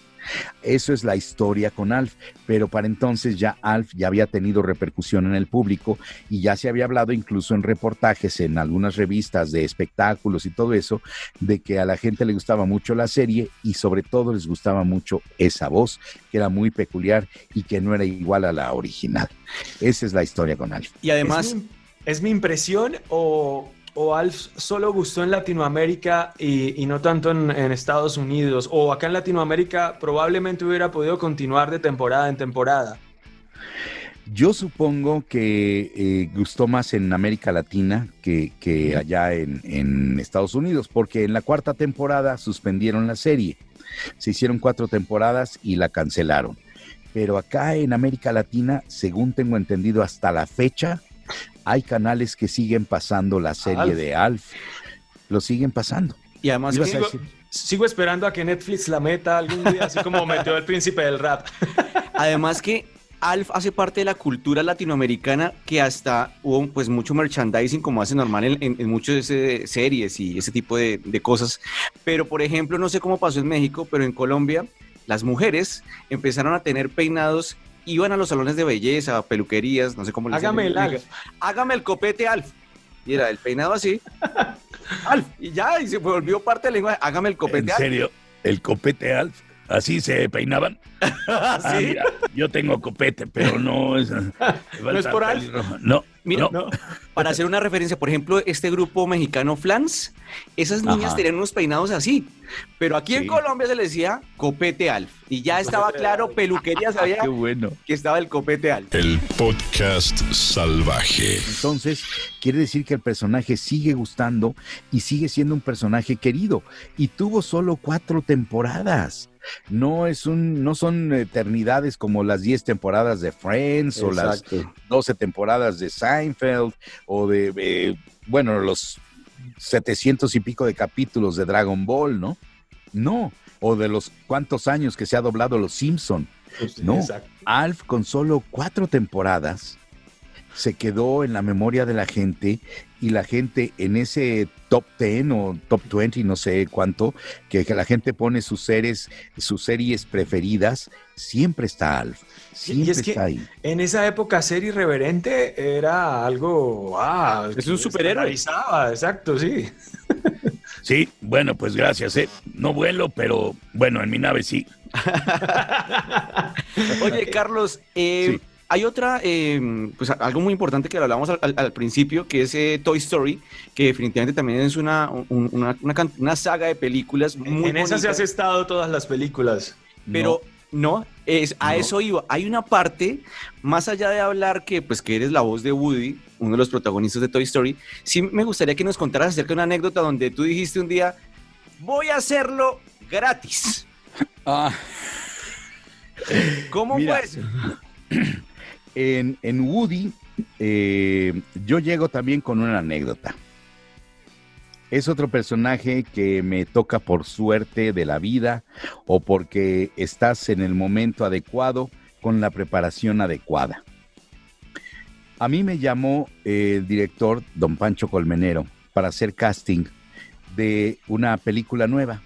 Eso es la historia con Alf, pero para entonces ya Alf ya había tenido repercusión en el público y ya se había hablado incluso en reportajes en algunas revistas de espectáculos y todo eso, de que a la gente le gustaba mucho la serie y sobre todo les gustaba mucho esa voz, que era muy peculiar y que no era igual a la original. Esa es la historia con Alf. Y además, ¿Es mi, es mi impresión o, o Alf solo gustó en Latinoamérica y, y no tanto en, en Estados Unidos? ¿O acá en Latinoamérica probablemente hubiera podido continuar de temporada en temporada? Yo supongo que eh, gustó más en América Latina que, que allá en, en Estados Unidos, porque en la cuarta temporada suspendieron la serie. Se hicieron cuatro temporadas y la cancelaron. Pero acá en América Latina, según tengo entendido hasta la fecha, hay canales que siguen pasando la serie Alf. de Alf. Lo siguen pasando. y además a decir- Sigo esperando a que Netflix la meta algún día, así como metió el príncipe del rap. Además que Alf hace parte de la cultura latinoamericana que hasta hubo pues mucho merchandising como hace normal en, en- en muchas eh, series y ese tipo de, de cosas. Pero por ejemplo, no sé cómo pasó en México, pero en Colombia las mujeres empezaron a tener peinados, iban a los salones de belleza, peluquerías, no sé cómo les Hágame el Alf. Hágame el copete Alf. Y era el peinado así. Alf. Y ya, y se volvió parte de la lengua. Hágame el En copete Alf. serio, el copete Alf, así se peinaban. Ah, yo tengo copete, pero no es. No es. No, Mira, No. para hacer una referencia, por ejemplo, este grupo mexicano Flans, esas niñas Ajá. tenían unos peinados así, pero aquí en. Colombia se les decía copete Alf y ya estaba claro, peluquería sabía Qué bueno. que estaba el copete Alf. El podcast salvaje. Entonces, quiere decir que el personaje sigue gustando y sigue siendo un personaje querido. Y tuvo solo cuatro temporadas. No, es un, no son eternidades como las 10 temporadas de Friends o las 12 temporadas de Seinfeld o de, eh, bueno, los 700 y pico de capítulos de Dragon Ball, ¿no? No. O de los cuántos años que se ha doblado Los Simpson. No. Exacto. Alf con solo cuatro temporadas se quedó en la memoria de la gente y la gente en ese top 10 o top 20, no sé cuánto, que, que la gente pone sus series, sus series preferidas, siempre está Alf, siempre es que- está ahí. En esa época ser irreverente era algo... Ah, Es un superhéroe. Exacto, sí. Sí, bueno, pues gracias, ¿eh? No vuelo, pero bueno, en mi nave sí. Oye, Carlos, eh, Sí. Hay otra, eh, pues algo muy importante que lo hablamos al, al- al principio, que es eh, Toy Story, que definitivamente también es una, un- una, una can- una saga de películas muy en esa se has estado todas las películas. Pero no, es, a No. eso iba. Hay una parte, más allá de hablar que, pues, que eres la voz de Woody, uno de los protagonistas de Toy Story, sí me gustaría que nos contaras acerca de una anécdota donde tú dijiste un día, voy a hacerlo gratis. Ah, ¿Cómo Mira. fue eso? en, Woody, eh, yo llego también con una anécdota. Es otro personaje que me toca por suerte de la vida o porque estás en el momento adecuado con la preparación adecuada. A mí me llamó eh, el director don Pancho Colmenero para hacer casting de una película nueva,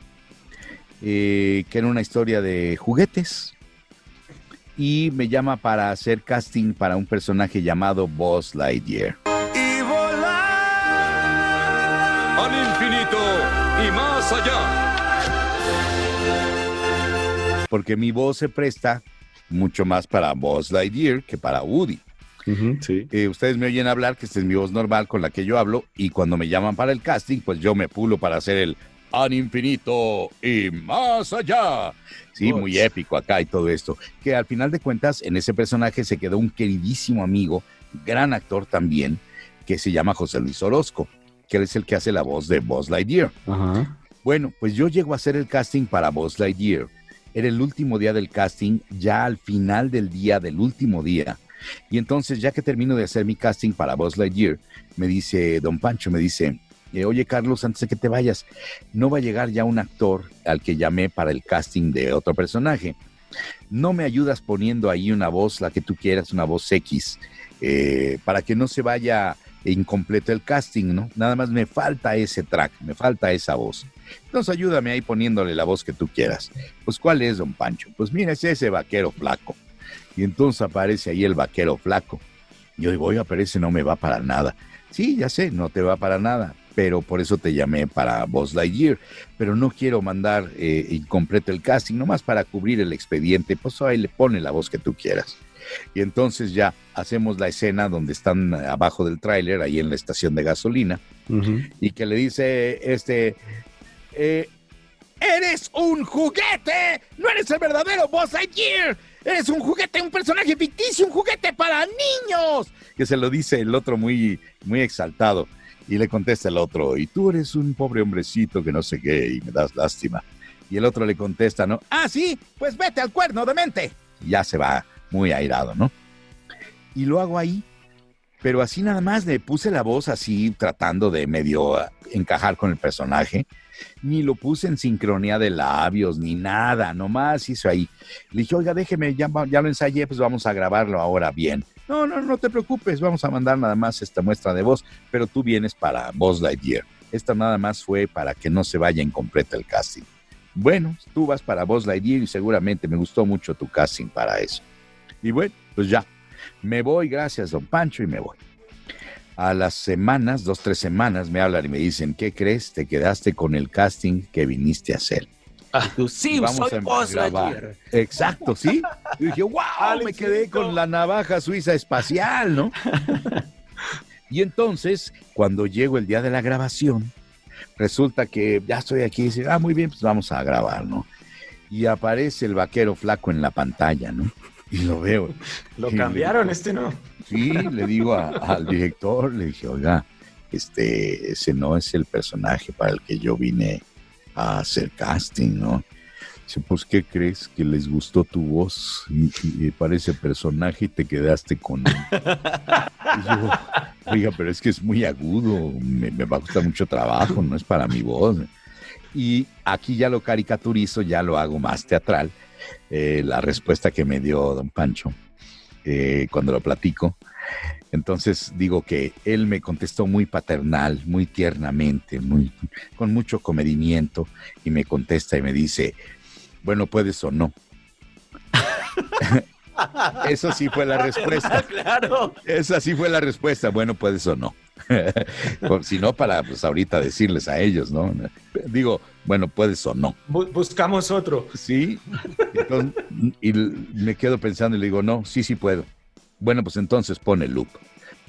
eh, que era una historia de juguetes y me llama para hacer casting para un personaje llamado Buzz Lightyear. Y volar al infinito y más allá. Porque mi voz se presta mucho más para Buzz Lightyear que para Woody. sí. Eh, ustedes me oyen hablar, que esta es mi voz normal con la que yo hablo, y cuando me llaman para el casting, pues yo me pulo para hacer el al infinito y más allá. Sí, muy épico acá y todo esto. Que al final de cuentas, en ese personaje se quedó un queridísimo amigo, gran actor también, que se llama José Luis Orozco, que él es el que hace la voz de Buzz Lightyear. Ajá. Bueno, pues yo llego a hacer el casting para Buzz Lightyear. Era el último día del casting, ya al final del día del último día. Y entonces, ya que termino de hacer mi casting para Buzz Lightyear, me dice Don Pancho, me dice, eh, oye Carlos, antes de que te vayas, no va a llegar ya un actor al que llamé para el casting de otro personaje. No me ayudas poniendo ahí una voz, la que tú quieras, una voz X, eh, para que no se vaya incompleto el casting, ¿no? Nada más me falta ese track, me falta esa voz. Entonces ayúdame ahí poniéndole la voz que tú quieras. Pues ¿cuál es, don Pancho? Pues mira, es ese vaquero flaco. Y entonces aparece ahí el vaquero flaco. Yo digo, oiga, pero ese no me va para nada. Sí, ya sé, no te va para nada, pero por eso te llamé para Buzz Lightyear. Pero no quiero mandar eh, incompleto el casting, nomás para cubrir el expediente. Pues ahí le pone la voz que tú quieras. Y entonces ya hacemos la escena donde están abajo del tráiler, ahí en la estación de gasolina y que le dice este eh, eres un juguete no eres el verdadero Buzz Lightyear eres un juguete un personaje ficticio un juguete para niños que se lo dice el otro muy muy exaltado y le contesta el otro y tú eres un pobre hombrecito que no sé qué y me das lástima y el otro le contesta no ah sí pues vete al cuerno de mente y ya se va muy airado no y lo hago ahí pero así nada más le puse la voz así tratando de medio ah, encajar con el personaje. Ni lo puse en sincronía de labios, ni nada, nomás hizo ahí. Le dije, oiga, déjeme, ya, ya lo ensayé, pues vamos a grabarlo ahora bien. No, no, no te preocupes, vamos a mandar nada más esta muestra de voz, pero tú vienes para Buzz Lightyear. Esta nada más fue para que no se vaya incompleto el casting. Bueno, tú vas para Buzz Lightyear y seguramente me gustó mucho tu casting para eso. Y bueno, pues ya, me voy, gracias, don Pancho, y me voy. A las semanas, dos, tres semanas, me hablan y me dicen, ¿qué crees? Te quedaste con el casting que viniste a hacer. Tú, sí, vamos soy a grabar. Exacto, ¿sí? Y dije, wow, me quedé con la navaja suiza espacial, ¿no? Y entonces, cuando llego el día de la grabación, resulta que ya estoy aquí y dice, ah, muy bien, pues vamos a grabar, ¿no? Y aparece el vaquero flaco en la pantalla, ¿no? Y lo veo. Lo cambiaron, digo, este no. Sí, le digo a- al director, le dije, oiga, este, ese no es el personaje para el que yo vine a hacer casting, ¿no? Dice, pues, ¿qué crees? Que les gustó tu voz y, y para ese personaje y te quedaste con él. Y yo, oiga, pero es que es muy agudo, me, me va a costar mucho trabajo, no es para mi voz. Y aquí ya lo caricaturizo, ya lo hago más teatral. eh, la respuesta que me dio don Pancho eh, cuando lo platico. Entonces digo que él me contestó muy paternal, muy tiernamente, muy, con mucho comedimiento y me contesta y me dice, bueno, puedes o no. Eso sí fue la respuesta. claro. Esa sí fue la respuesta. Bueno, puedes o no. Si no, para pues ahorita decirles a ellos, ¿no? Digo, bueno, puedes o no. Bu- buscamos otro. Sí. Entonces, y me quedo pensando y le digo, no, sí, sí puedo. Bueno, pues entonces pone loop.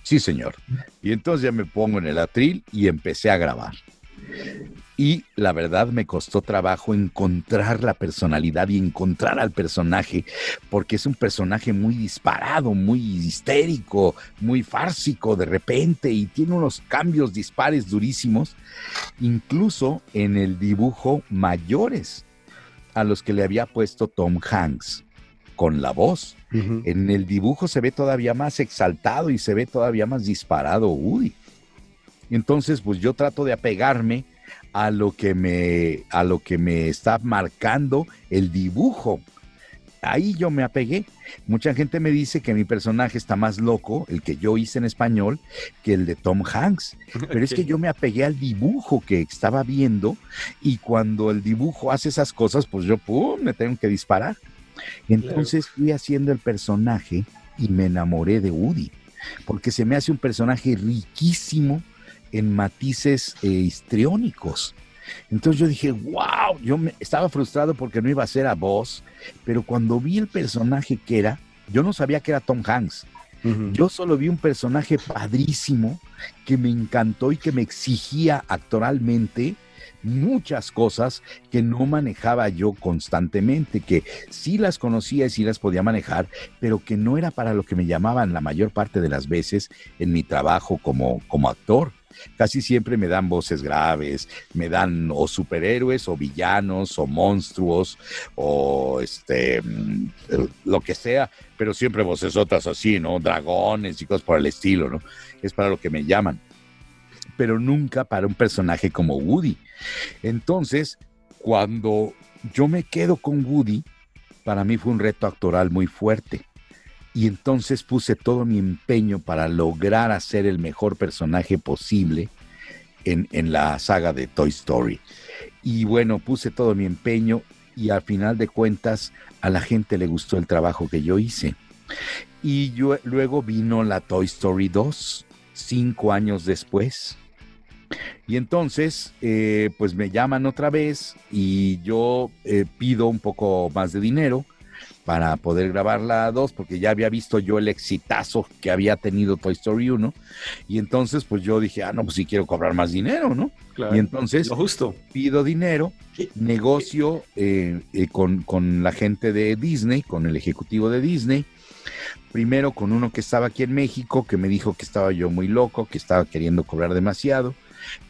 Sí, señor. Y entonces ya me pongo en el atril y empecé a grabar. Y la verdad me costó trabajo encontrar la personalidad y encontrar al personaje, porque es un personaje muy disparado, muy histérico, muy fársico de repente y tiene unos cambios dispares durísimos, incluso en el dibujo mayores a los que le había puesto Tom Hanks con la voz. En el dibujo se ve todavía más exaltado y se ve todavía más disparado Woody. Entonces, pues yo trato de apegarme a lo que me, a lo que me está marcando el dibujo. Ahí yo me apegué. Mucha gente me dice que mi personaje está más loco, el que yo hice en español, que el de Tom Hanks. Pero es que yo me apegué al dibujo que estaba viendo y cuando el dibujo hace esas cosas, pues yo pum, me tengo que disparar. Entonces fui haciendo el personaje y me enamoré de Woody, porque se me hace un personaje riquísimo en matices eh, histriónicos. Entonces yo dije, wow, yo me, estaba frustrado porque no iba a ser a voz, pero cuando vi el personaje que era, yo no sabía que era Tom Hanks. Yo solo vi un personaje padrísimo que me encantó y que me exigía actoralmente muchas cosas que no manejaba yo constantemente, que sí las conocía y sí las podía manejar, pero que no era para lo que me llamaban la mayor parte de las veces en mi trabajo como, como actor. Casi siempre me dan voces graves, me dan o superhéroes o villanos o monstruos o este mm, lo que sea, pero siempre voces otras así, ¿no? Dragones y cosas por el estilo, ¿no? Es para lo que me llaman. Pero nunca para un personaje como Woody. Entonces, cuando yo me quedo con Woody, para mí fue un reto actoral muy fuerte. Y entonces puse todo mi empeño para lograr hacer el mejor personaje posible en, en la saga de Toy Story. Y bueno, puse todo mi empeño y al final de cuentas a la gente le gustó el trabajo que yo hice. Y yo, luego vino la Toy Story 2, cinco años después. Y entonces, eh, pues me llaman otra vez y yo eh, pido un poco más de dinero para poder grabar la 2, porque ya había visto yo el exitazo que había tenido Toy Story 1. Y entonces, pues yo dije, ah, no, pues sí quiero cobrar más dinero, ¿no? Claro. Y entonces Lo justo. pido dinero, negocio eh, eh, con, con la gente de Disney, con el ejecutivo de Disney. Primero con uno que estaba aquí en México, que me dijo que estaba yo muy loco, que estaba queriendo cobrar demasiado.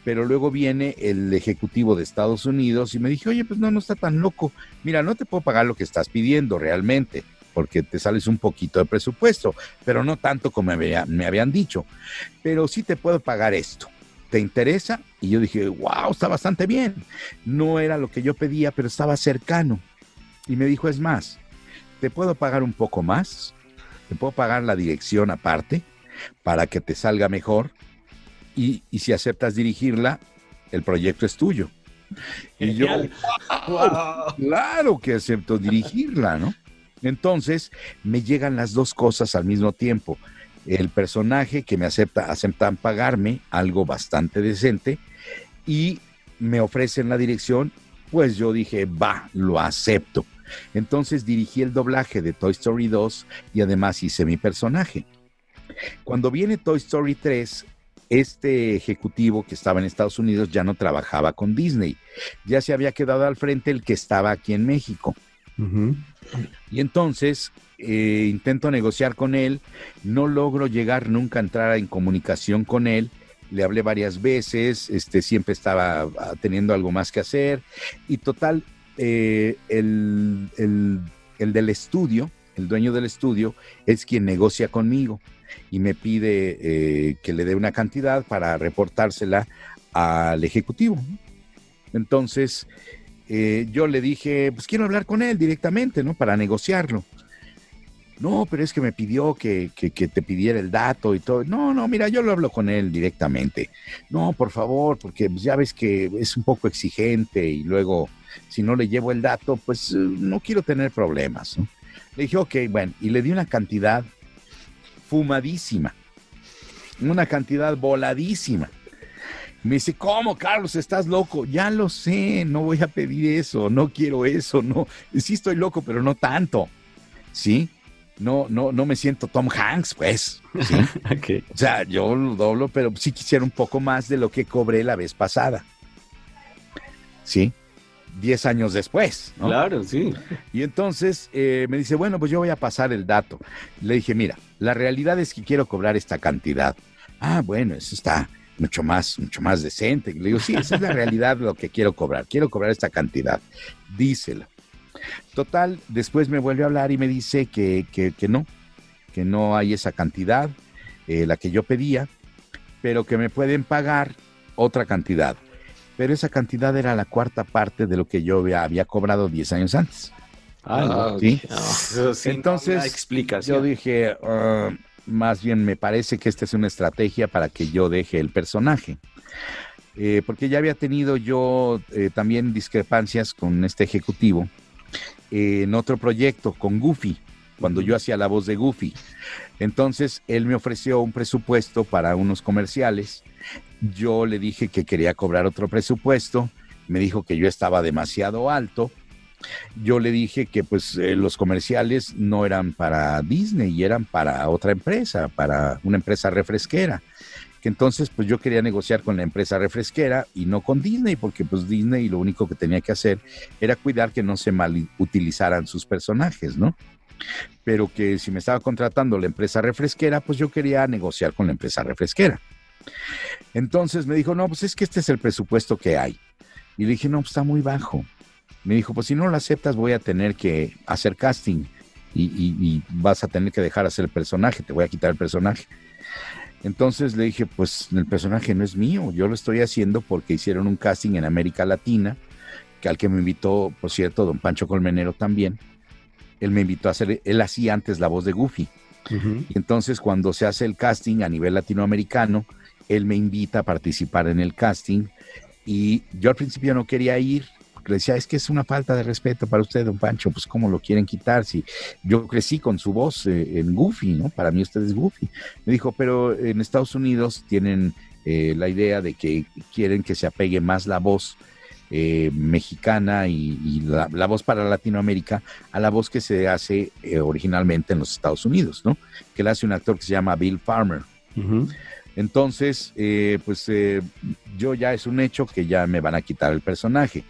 Pero luego viene el ejecutivo de Estados Unidos y me dije, oye, pues no, no está tan loco. Mira, no te puedo pagar lo que estás pidiendo realmente, porque te sales un poquito de presupuesto, pero no tanto como me, me habían dicho. Pero sí te puedo pagar esto. ¿Te interesa? Y yo dije, wow, está bastante bien. No era lo que yo pedía, pero estaba cercano. Y me dijo, es más, te puedo pagar un poco más, te puedo pagar la dirección aparte para que te salga mejor y, y si aceptas dirigirla, el proyecto es tuyo. Y yo, Genial. "Wow, claro que acepto dirigirla, ¿no? Entonces me llegan las dos cosas al mismo tiempo. El personaje que me acepta, aceptan pagarme algo bastante decente y me ofrecen la dirección, pues yo dije, va, lo acepto. Entonces dirigí el doblaje de Toy Story 2 y además hice mi personaje. Cuando viene Toy Story 3, este ejecutivo que estaba en Estados Unidos ya no trabajaba con Disney, ya se había quedado al frente el que estaba aquí en México. Y entonces eh, intento negociar con él, no logro llegar nunca a entrar en comunicación con él, le hablé varias veces, este, siempre estaba ah, teniendo algo más que hacer. Y total, eh, el, el, el del estudio, el dueño del estudio, es quien negocia conmigo y me pide eh, que le dé una cantidad para reportársela al ejecutivo. Entonces, eh, yo le dije, pues quiero hablar con él directamente, ¿no? Para negociarlo. No, pero es que me pidió que, que, te pidiera el dato y todo. No, no, mira, yo lo hablo con él directamente. No, por favor, porque pues, ya ves que es un poco exigente y luego, si no le llevo el dato, pues no quiero tener problemas. Le dije, ok, bueno, y le di una cantidad fumadísima, una cantidad voladísima. Me dice, ¿cómo, Carlos? ¿Estás loco? Ya lo sé, no voy a pedir eso, no quiero eso, no. Sí estoy loco, pero no tanto. ¿Sí? No, no, no me siento Tom Hanks, pues. ¿sí? okay. O sea, yo lo doblo, pero sí quisiera un poco más de lo que cobré la vez pasada. ¿Sí? Diez años después. ¿no? Claro, sí. Y entonces eh, me dice, bueno, pues yo voy a pasar el dato. Le dije, mira, la realidad es que quiero cobrar esta cantidad. Ah, bueno, eso está mucho más, mucho más decente. Le digo, sí, esa es la realidad de lo que quiero cobrar. Quiero cobrar esta cantidad. Dísela. Total, después me vuelve a hablar y me dice que, que, que no, que no hay esa cantidad, eh, la que yo pedía, pero que me pueden pagar otra cantidad. Pero esa cantidad era la cuarta parte de lo que yo había, había cobrado 10 años antes. Ah. ¿Sí? no. Entonces, yo dije, uh, más bien me parece que esta es una estrategia para que yo deje el personaje. Eh, porque ya había tenido yo eh, también discrepancias con este ejecutivo eh, en otro proyecto con Goofy, cuando yo hacía la voz de Goofy. Entonces él me ofreció un presupuesto para unos comerciales. Yo le dije que quería cobrar otro presupuesto. Me dijo que yo estaba demasiado alto. Yo le dije que pues eh, los comerciales no eran para Disney, eran para otra empresa, para una empresa refresquera que entonces pues yo quería negociar con la empresa refresquera y no con Disney, porque pues Disney lo único que tenía que hacer era cuidar que no se mal utilizaran sus personajes, ¿no? Pero que si me estaba contratando la empresa refresquera, pues yo quería negociar con la empresa refresquera. Entonces me dijo, no, pues es que este es el presupuesto que hay. Y le dije, no, pues está muy bajo. Me dijo, pues si no lo aceptas voy a tener que hacer casting y, vas a tener que dejar hacer el personaje, te voy a quitar el personaje. Entonces le dije, pues el personaje no es mío, yo lo estoy haciendo porque hicieron un casting en América Latina, que al que me invitó, por cierto, don Pancho Colmenero también. Él me invitó a hacer, él hacía antes la voz de Goofy. Uh -huh. Y entonces cuando se hace el casting a nivel latinoamericano, él me invita a participar en el casting y yo al principio no quería ir, le decía, es que es una falta de respeto para usted, don Pancho, pues cómo lo quieren quitar, si yo crecí con su voz eh, en Goofy, ¿no? Para mí usted es Goofy. Me dijo, pero en Estados Unidos tienen eh, la idea de que quieren que se apegue más la voz eh, mexicana y, y la, la, voz para Latinoamérica a la voz que se hace eh, originalmente en los Estados Unidos, ¿no? Que la hace un actor que se llama Bill Farmer. Uh -huh. Entonces, eh, pues yo ya es un hecho que ya me van a quitar el personaje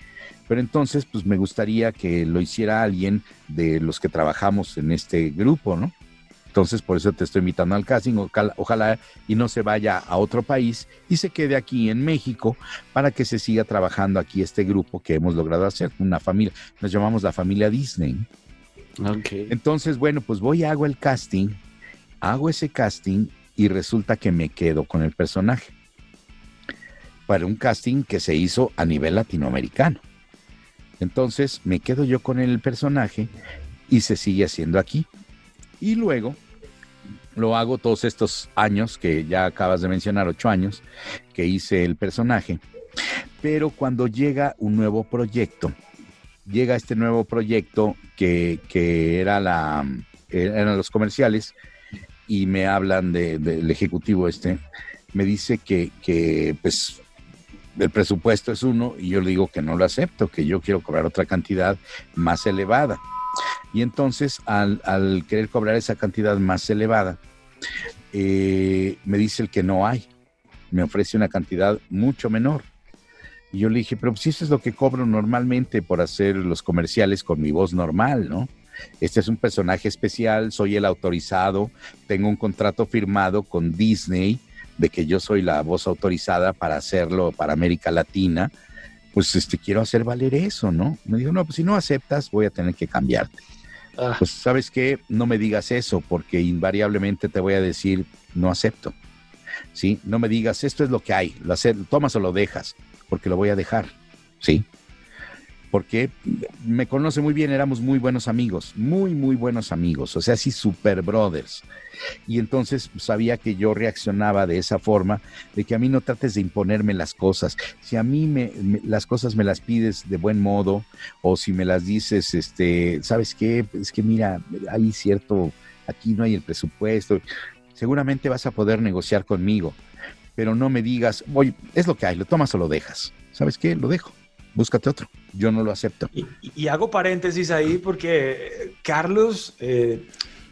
pero entonces pues me gustaría que lo hiciera alguien de los que trabajamos en este grupo, ¿no? Entonces por eso te estoy invitando al casting, ojalá, ojalá, y no se vaya a otro país y se quede aquí en México para que se siga trabajando aquí este grupo que hemos logrado hacer, una familia, nos llamamos la familia Disney. Okay. Entonces, bueno, pues voy y hago el casting, hago ese casting y resulta que me quedo con el personaje para un casting que se hizo a nivel latinoamericano. Entonces me quedo yo con el personaje y se sigue haciendo aquí. Y luego lo hago todos estos años que ya acabas de mencionar, ocho años, que hice el personaje. Pero cuando llega un nuevo proyecto, llega este nuevo proyecto que, que era la, eran los comerciales y me hablan del de, de ejecutivo este, me dice que, que pues el presupuesto es uno y yo le digo que no lo acepto, que yo quiero cobrar otra cantidad más elevada. Y entonces al, querer cobrar esa cantidad más elevada, eh, me dice el que no hay. me ofrece una cantidad mucho menor. Y yo le dije, pero si eso es lo que cobro normalmente por hacer los comerciales con mi voz normal, ¿no? Este es un personaje especial, soy el autorizado, tengo un contrato firmado con Disney de que yo soy la voz autorizada para hacerlo para América Latina, pues este, quiero hacer valer eso, ¿no? Me dijo, no, pues si no aceptas, voy a tener que cambiarte. Ah. Pues sabes qué, no me digas eso, porque invariablemente te voy a decir, no acepto. ¿Sí? No me digas, esto es lo que hay, lo tomas o lo dejas, porque lo voy a dejar. ¿Sí? Porque me conoce muy bien, éramos muy buenos amigos, muy, muy buenos amigos, o sea, sí, super brothers. Y entonces sabía que yo reaccionaba de esa forma, de que a mí no trates de imponerme las cosas. Si a mí me, me- las cosas me las pides de buen modo, o si me las dices, este, ¿sabes qué? Es que mira, hay cierto, aquí no hay el presupuesto, seguramente vas a poder negociar conmigo, pero no me digas, oye, es lo que hay, lo tomas o lo dejas. ¿Sabes qué? Lo dejo, búscate otro. Yo no lo acepto. Y, y hago paréntesis ahí porque eh, Carlos, eh,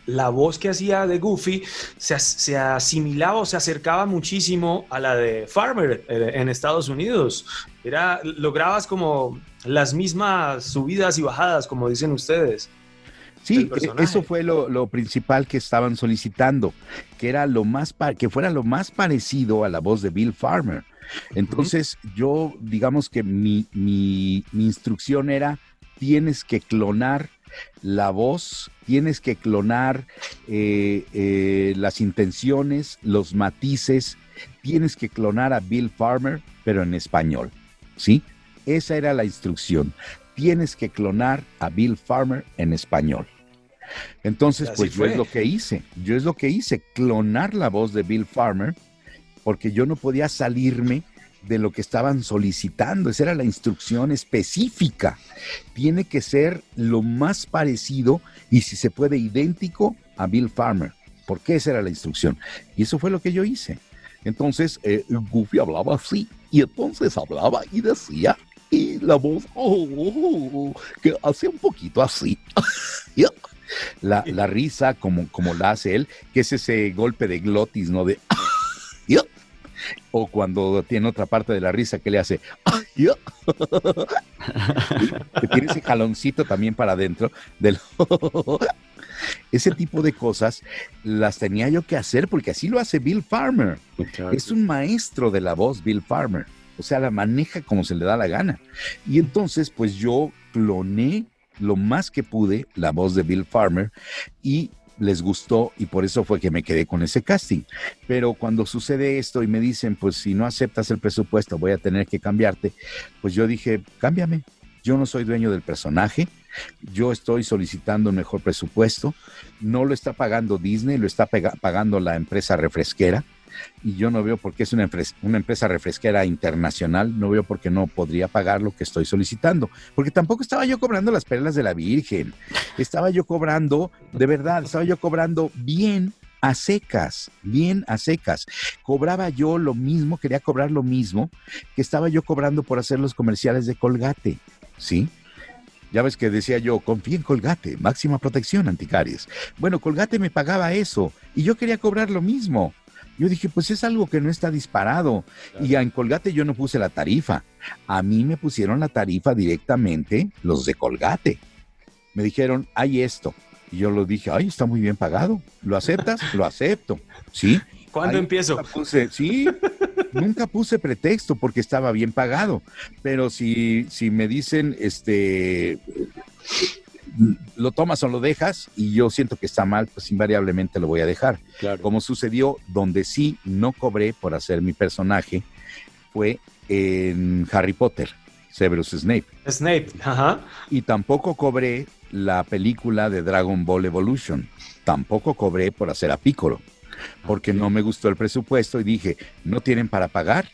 la voz que hacía de Goofy se, as- se asimilaba o se acercaba muchísimo a la de Farmer eh, en Estados Unidos. Era, lograbas como las mismas subidas y bajadas, como dicen ustedes. Sí, e- personaje. eso fue lo, lo principal que estaban solicitando, que era lo más que fuera lo más parecido a la voz de Bill Farmer. Entonces, yo, digamos que mi, mi- mi instrucción era, tienes que clonar la voz, tienes que clonar eh, eh, las intenciones, los matices, tienes que clonar a Bill Farmer, pero en español, ¿sí? Esa era la instrucción. Tienes que clonar a Bill Farmer en español. Entonces, Así pues yo es lo que hice. Yo es lo que hice, clonar la voz de Bill Farmer, porque yo no podía salirme de lo que estaban solicitando. Esa era la instrucción específica. Tiene que ser lo más parecido y si se puede idéntico a Bill Farmer, porque esa era la instrucción. Y eso fue lo que yo hice. Entonces, eh, Goofy hablaba así, y entonces hablaba y decía, y la voz, oh, oh, oh, que hacía un poquito así. Ya. la, la risa como, como la hace él, que es ese golpe de glotis, ¿no? De... O cuando tiene otra parte de la risa que le hace... Ya. que tiene ese jaloncito también para adentro del... Ese tipo de cosas las tenía yo que hacer porque así lo hace Bill Farmer. Es un maestro de la voz, Bill Farmer. O sea, la maneja como se le da la gana. Y entonces, pues yo cloné lo más que pude la voz de Bill Farmer y les gustó y por eso fue que me quedé con ese casting. Pero cuando sucede esto y me dicen, pues si no aceptas el presupuesto voy a tener que cambiarte, pues yo dije, cámbiame. Yo no soy dueño del personaje, yo estoy solicitando un mejor presupuesto, no lo está pagando Disney, lo está pagando la empresa refresquera y yo no veo por qué es una, una empresa refresquera internacional, no veo por qué no podría pagar lo que estoy solicitando, porque tampoco estaba yo cobrando las perlas de la Virgen, estaba yo cobrando, de verdad, estaba yo cobrando bien a secas, bien a secas. Cobraba yo lo mismo, quería cobrar lo mismo que estaba yo cobrando por hacer los comerciales de Colgate, ¿sí? Ya ves que decía yo, confía en Colgate, máxima protección anticaries. Bueno, Colgate me pagaba eso y yo quería cobrar lo mismo. Yo dije, pues es algo que no está disparado. Y en Colgate yo no puse la tarifa. A mí me pusieron la tarifa directamente los de Colgate. Me dijeron, hay esto. Y yo lo dije, ay, está muy bien pagado. ¿Lo aceptas? lo acepto. ¿Sí? ¿Cuándo Ahí empiezo? nunca puse- sí, nunca puse pretexto porque estaba bien pagado. Pero si, si me dicen, este, lo tomas o lo dejas y yo siento que está mal, pues invariablemente lo voy a dejar. Como sucedió donde sí no cobré por hacer mi personaje fue en Harry Potter, Severus Snape. Snape, ajá. Y tampoco cobré la película de Dragon Ball Evolution. Tampoco cobré por hacer a Piccolo, porque no me gustó el presupuesto y dije, no tienen para pagar,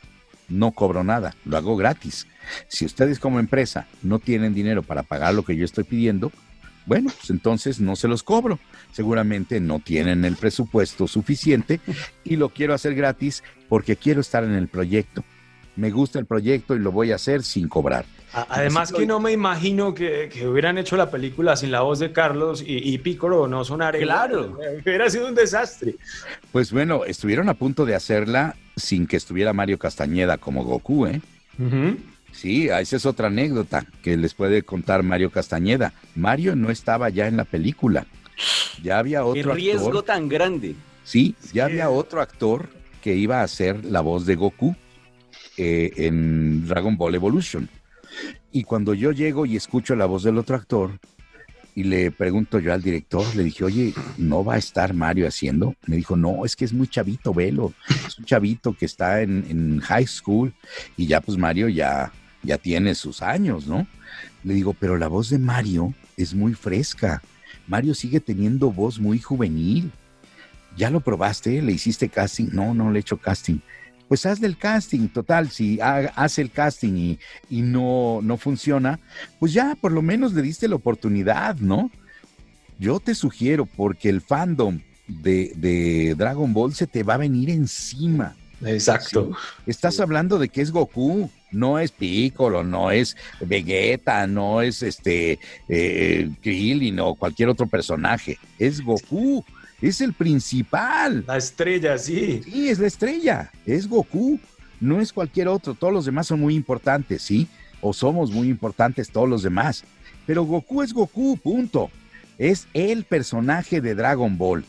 no cobro nada, lo hago gratis. Si ustedes como empresa no tienen dinero para pagar lo que yo estoy pidiendo, bueno, pues entonces no se los cobro. Seguramente no tienen el presupuesto suficiente y lo quiero hacer gratis porque quiero estar en el proyecto. me gusta el proyecto y lo voy a hacer sin cobrar. Además que no me imagino que, hubieran hecho la película sin la voz de Carlos y, y Piccolo no sonar. Claro. Hubiera sido un desastre. Pues bueno, estuvieron a punto de hacerla sin que estuviera Mario Castañeda como Goku, ¿eh? Sí, esa es otra anécdota que les puede contar Mario Castañeda. Mario no estaba ya en la película. Ya había otro Qué riesgo tan grande. Sí, ya había otro actor que iba a hacer la voz de Goku eh, en Dragon Ball Evolution. Y cuando yo llego y escucho la voz del otro actor y le pregunto yo al director, le dije, oye, ¿no va a estar Mario haciendo? Me dijo, no, es que es muy chavito, velo. Es un chavito que está en, high school y ya pues Mario ya, ya tiene sus años, ¿no? Le digo, pero la voz de Mario es muy fresca. Mario sigue teniendo voz muy juvenil. ¿Ya lo probaste? ¿Le hiciste casting? No, no le he hecho casting pues hazle el casting, total, si hace el casting y, no, no funciona, pues ya por lo menos le diste la oportunidad, ¿no? Yo te sugiero, porque el fandom de, Dragon Ball se te va a venir encima. Exacto. Estás hablando de que es Goku, no es Piccolo, no es Vegeta, no es este eh, Krillin o cualquier otro personaje. Es Goku es el principal. La estrella, sí. Sí, es la estrella, es Goku, no es cualquier otro, todos los demás son muy importantes, ¿sí? O somos muy importantes todos los demás. Pero Goku es Goku, punto. Es el personaje de Dragon Ball.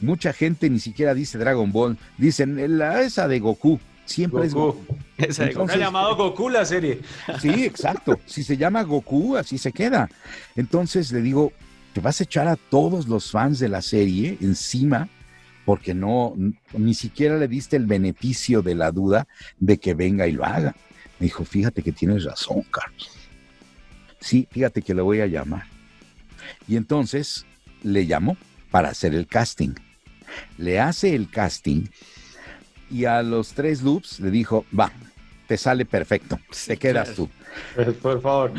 Mucha gente ni siquiera dice Dragon Ball, dicen la esa de Goku. Siempre es Goku. Ha llamado Goku la serie. Sí, exacto. Si se llama Goku, así se queda. Entonces le digo, te vas a echar a todos los fans de la serie encima porque no, ni siquiera le diste el beneficio de la duda de que venga y lo haga. Me dijo, fíjate que tienes razón, Carlos. Sí, fíjate que le voy a llamar. Y entonces le llamó para hacer el casting. Le hace el casting y a los tres loops le dijo, va, te sale perfecto, te quedas tú. Por favor.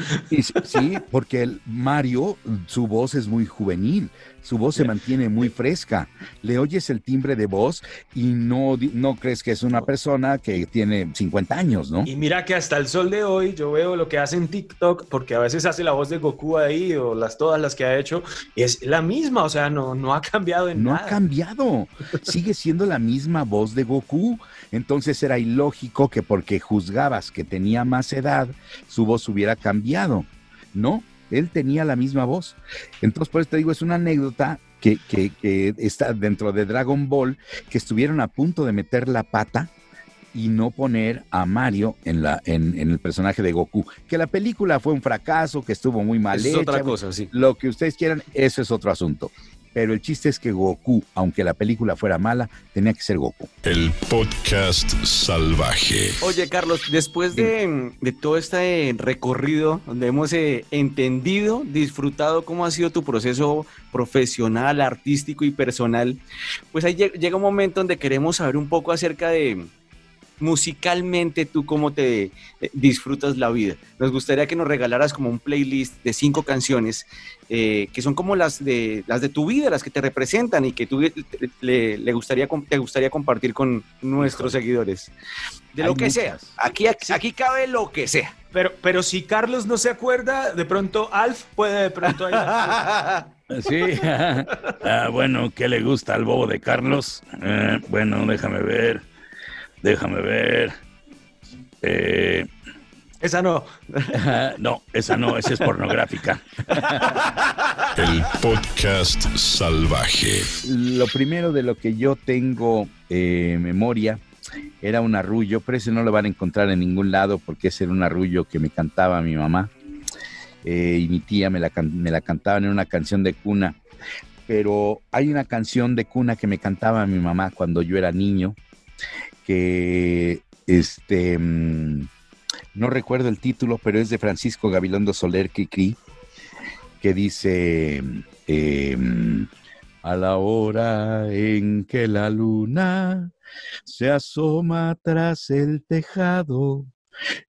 sí, porque el Mario, su voz es muy juvenil, su voz se mantiene muy fresca. Le oyes el timbre de voz y no, no crees que es una persona que tiene 50 años, ¿no? Y mira que hasta el sol de hoy yo veo lo que hace en TikTok, porque a veces hace la voz de Goku ahí o las todas las que ha hecho, es la misma, o sea, no, no ha cambiado en nada. No ha cambiado, sigue siendo la misma voz de Goku. Entonces era ilógico que porque juzgabas que tenía más edad, su voz hubiera cambiado. No, él tenía la misma voz. Entonces, por eso te digo, es una anécdota que, está dentro de Dragon Ball, que estuvieron a punto de meter la pata y no poner a Mario en, la, en, el personaje de Goku. Que la película fue un fracaso, que estuvo muy mal es otra cosa, sí. Lo que ustedes quieran, eso es otro asunto pero el chiste es que Goku, aunque la película fuera mala, tenía que ser Goku. El podcast salvaje. Oye, Carlos, después de, todo este recorrido donde hemos eh, entendido, disfrutado cómo ha sido tu proceso profesional, artístico y personal, pues ahí llega un momento donde queremos saber un poco acerca de musicalmente tú cómo te eh, disfrutas la vida. Nos gustaría que nos regalaras como un playlist de cinco canciones eh, que son como las de las de tu vida, las que te representan y que tú le, gustaría te gustaría compartir con nuestros seguidores. De lo que sea. Aquí, aquí cabe lo que sea. Pero, pero si Carlos no se acuerda, de pronto Alf puede de pronto Sí, ah, bueno, ¿qué le gusta al bobo de Carlos? Eh, bueno, déjame ver. Déjame ver. Eh, esa no. no, esa no, esa es pornográfica. El podcast salvaje. Lo primero de lo que yo tengo eh, memoria era un arrullo, pero ese no lo van a encontrar en ningún lado porque ese era un arrullo que me cantaba mi mamá eh, y mi tía me la, me la cantaban en una canción de cuna. Pero hay una canción de cuna que me cantaba mi mamá cuando yo era niño que este mm, no recuerdo el título, pero es de Francisco Gabilondo Soler que dice em, a la hora en que la luna se asoma tras el tejado,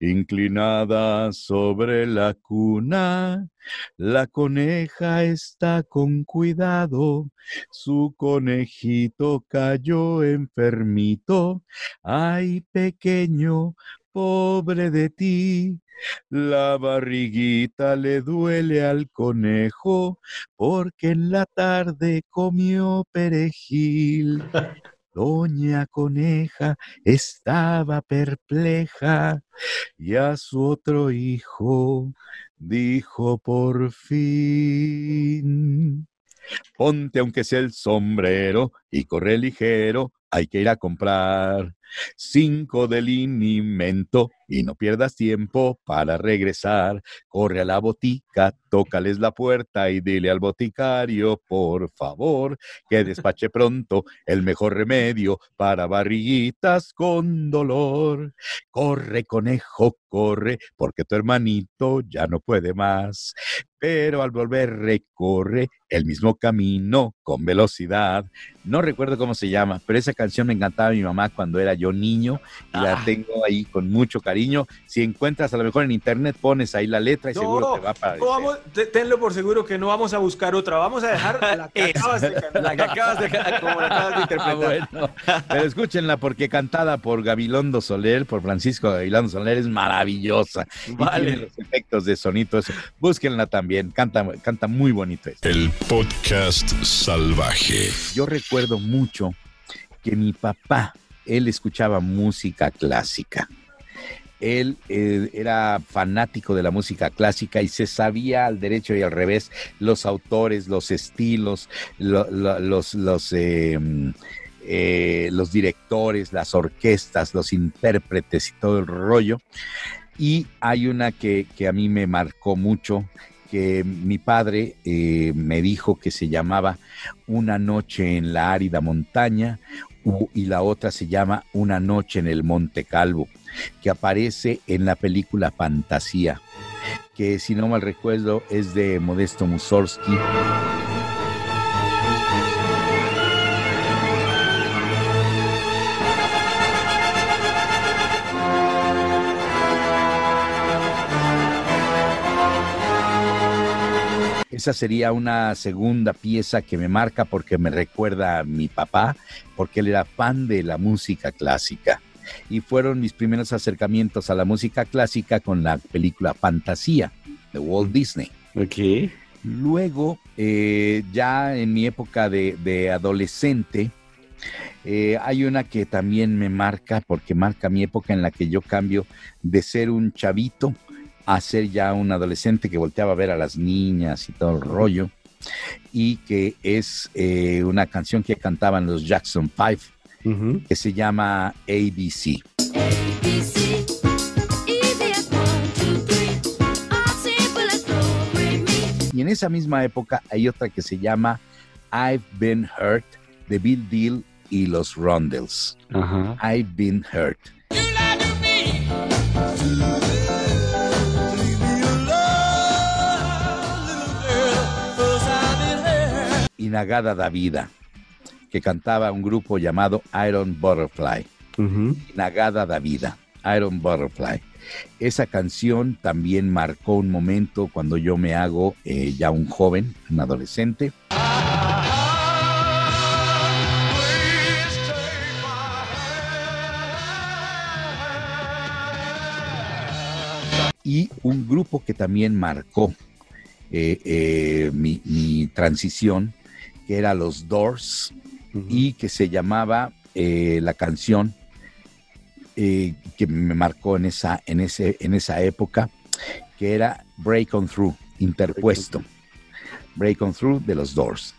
Inclinada sobre la cuna, la coneja está con cuidado. Su conejito cayó enfermito. Ay, pequeño, pobre de ti. La barriguita le duele al conejo porque en la tarde comió perejil. Doña Coneja estaba perpleja y a su otro hijo dijo por fin, ponte aunque sea el sombrero y corre ligero, hay que ir a comprar cinco de linimento y no pierdas tiempo para regresar. Corre a la botica, tócales la puerta y dile al boticario, por favor, que despache pronto el mejor remedio para barriguitas con dolor. Corre, conejo, corre, porque tu hermanito ya no puede más. Pero al volver recorre el mismo camino con velocidad. No recuerdo cómo se llama, pero esa canción me encantaba a mi mamá cuando era yo niño y la Ah. tengo ahí con mucho cariño. Si encuentras a lo mejor en internet, pones ahí la letra y seguro te va a aparecer. no vamos, te- tenlo por seguro que no vamos a buscar otra. Vamos a dejar la que acabas de cantar. La que acabas de, como la acabas de Ah, interpretar. bueno. Pero escúchenla porque cantada por Gabilondo Soler, por Francisco Gabilondo Soler, es maravillosa. Y Vale. tiene los efectos de sonito, eso. Búsquenla también, canta, canta muy bonito esto. El podcast salvaje. Yo recuerdo mucho que mi papá, él escuchaba música clásica. Él eh, era fanático de la música clásica y se sabía al derecho y al revés los autores, los estilos, lo- lo- los, los, eh, eh, los directores, las orquestas, los intérpretes y todo el rollo. Y hay una que, que a mí me marcó mucho, que mi padre eh, me dijo que se llamaba Una noche en la árida montaña y la otra se llama Una noche en el Monte Calvo, que aparece en la película Fantasía, que si no mal recuerdo es de Modesto Mussorgsky. Esa sería una segunda pieza que me marca porque me recuerda a mi papá, porque él era fan de la música clásica. Y fueron mis primeros acercamientos a la música clásica con la película Fantasía de Walt Disney. Ok. Luego, eh, ya en mi época de, de adolescente, eh, hay una que también me marca, porque marca mi época en la que yo cambio de ser un chavito a ser ya un adolescente que volteaba a ver a las niñas y todo el rollo, y que es eh, una canción que cantaban los Jackson Five, que se llama ABC. Y en esa misma época hay otra que se llama I've Been Hurt de Bill Deal y los Rondels. I've Been Hurt. Inagada da Vida, que cantaba un grupo llamado Iron Butterfly. Inagada da Vida, Iron Butterfly. Esa canción también marcó un momento cuando yo me hago eh, ya un joven, un adolescente. Y un grupo que también marcó eh, eh, mi, mi transición, que era los Doors, y que se llamaba eh, la canción eh, que me marcó en esa, en, ese, en esa época, que era Break On Through, interpuesto. Break On Through de los Doors.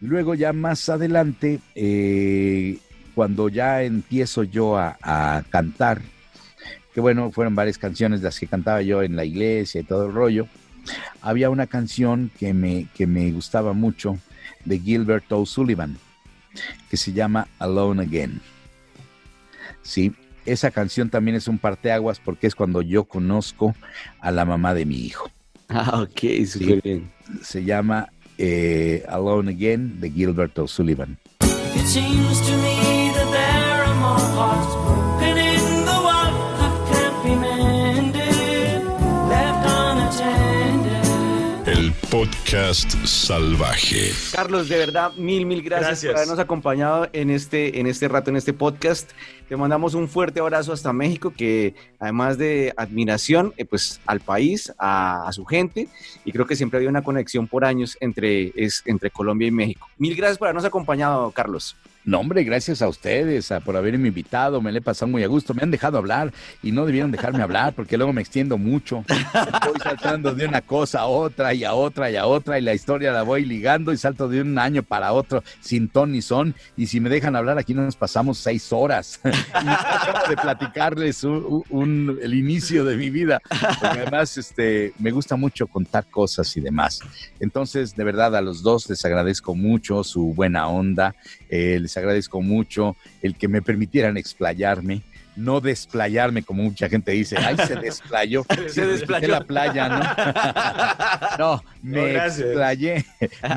Luego ya más adelante, eh, cuando ya empiezo yo a, a cantar, que bueno, fueron varias canciones las que cantaba yo en la iglesia y todo el rollo, había una canción que me, que me gustaba mucho de Gilbert O'Sullivan, que se llama Alone Again. Sí, esa canción también es un parteaguas porque es cuando yo conozco a la mamá de mi hijo. Ah, ok, súper bien. Se llama eh, Alone Again de Gilbert O'Sullivan. It seems to me that there are more podcast salvaje. Carlos, de verdad, mil, mil gracias, Gracias. por habernos acompañado en este, en este rato, en este podcast. Te mandamos un fuerte abrazo hasta México, que además de admiración, eh, pues al país, a, a su gente, y creo que siempre ha habido una conexión por años entre, es, entre Colombia y México. Mil gracias por habernos acompañado, Carlos. No, hombre, gracias a ustedes por haberme invitado, me le he pasado muy a gusto, me han dejado hablar y no debieron dejarme hablar porque luego me extiendo mucho. Voy saltando de una cosa a otra y a otra y a otra y la historia la voy ligando y salto de un año para otro sin ton ni son y si me dejan hablar aquí nos pasamos seis horas de platicarles un- un- el inicio de mi vida porque además este, me gusta mucho contar cosas y demás. Entonces, de verdad, a los dos les agradezco mucho su buena onda, eh, les agradezco mucho el que me permitieran explayarme, no desplayarme como mucha gente dice, ay, se desplayó, Se Sí, desplayó. la playa, ¿no? No, me explayé,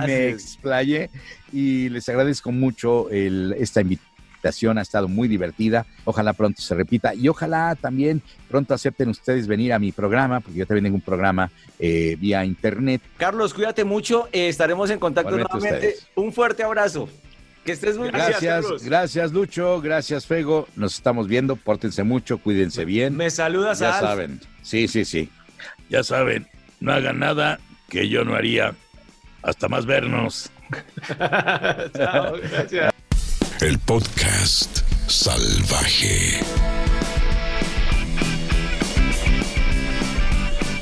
me explayé y les agradezco mucho el, esta invitación, ha estado muy divertida, ojalá pronto se repita y ojalá también pronto acepten ustedes venir a mi programa, porque yo también tengo un programa eh, vía internet. Carlos, cuídate mucho, eh, estaremos en contacto Igualmente nuevamente. ustedes. Un fuerte abrazo. Que estés muy bien. Gracias, gracias Lucho, gracias Fego, nos estamos viendo, pórtense mucho, cuídense bien. Me saludas Ya a Alf. saben, sí, sí, sí. Ya saben, no hagan nada que yo no haría. Hasta más vernos. Chao, gracias. El podcast salvaje.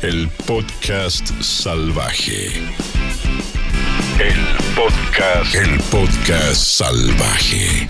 El podcast salvaje. El podcast. El podcast salvaje.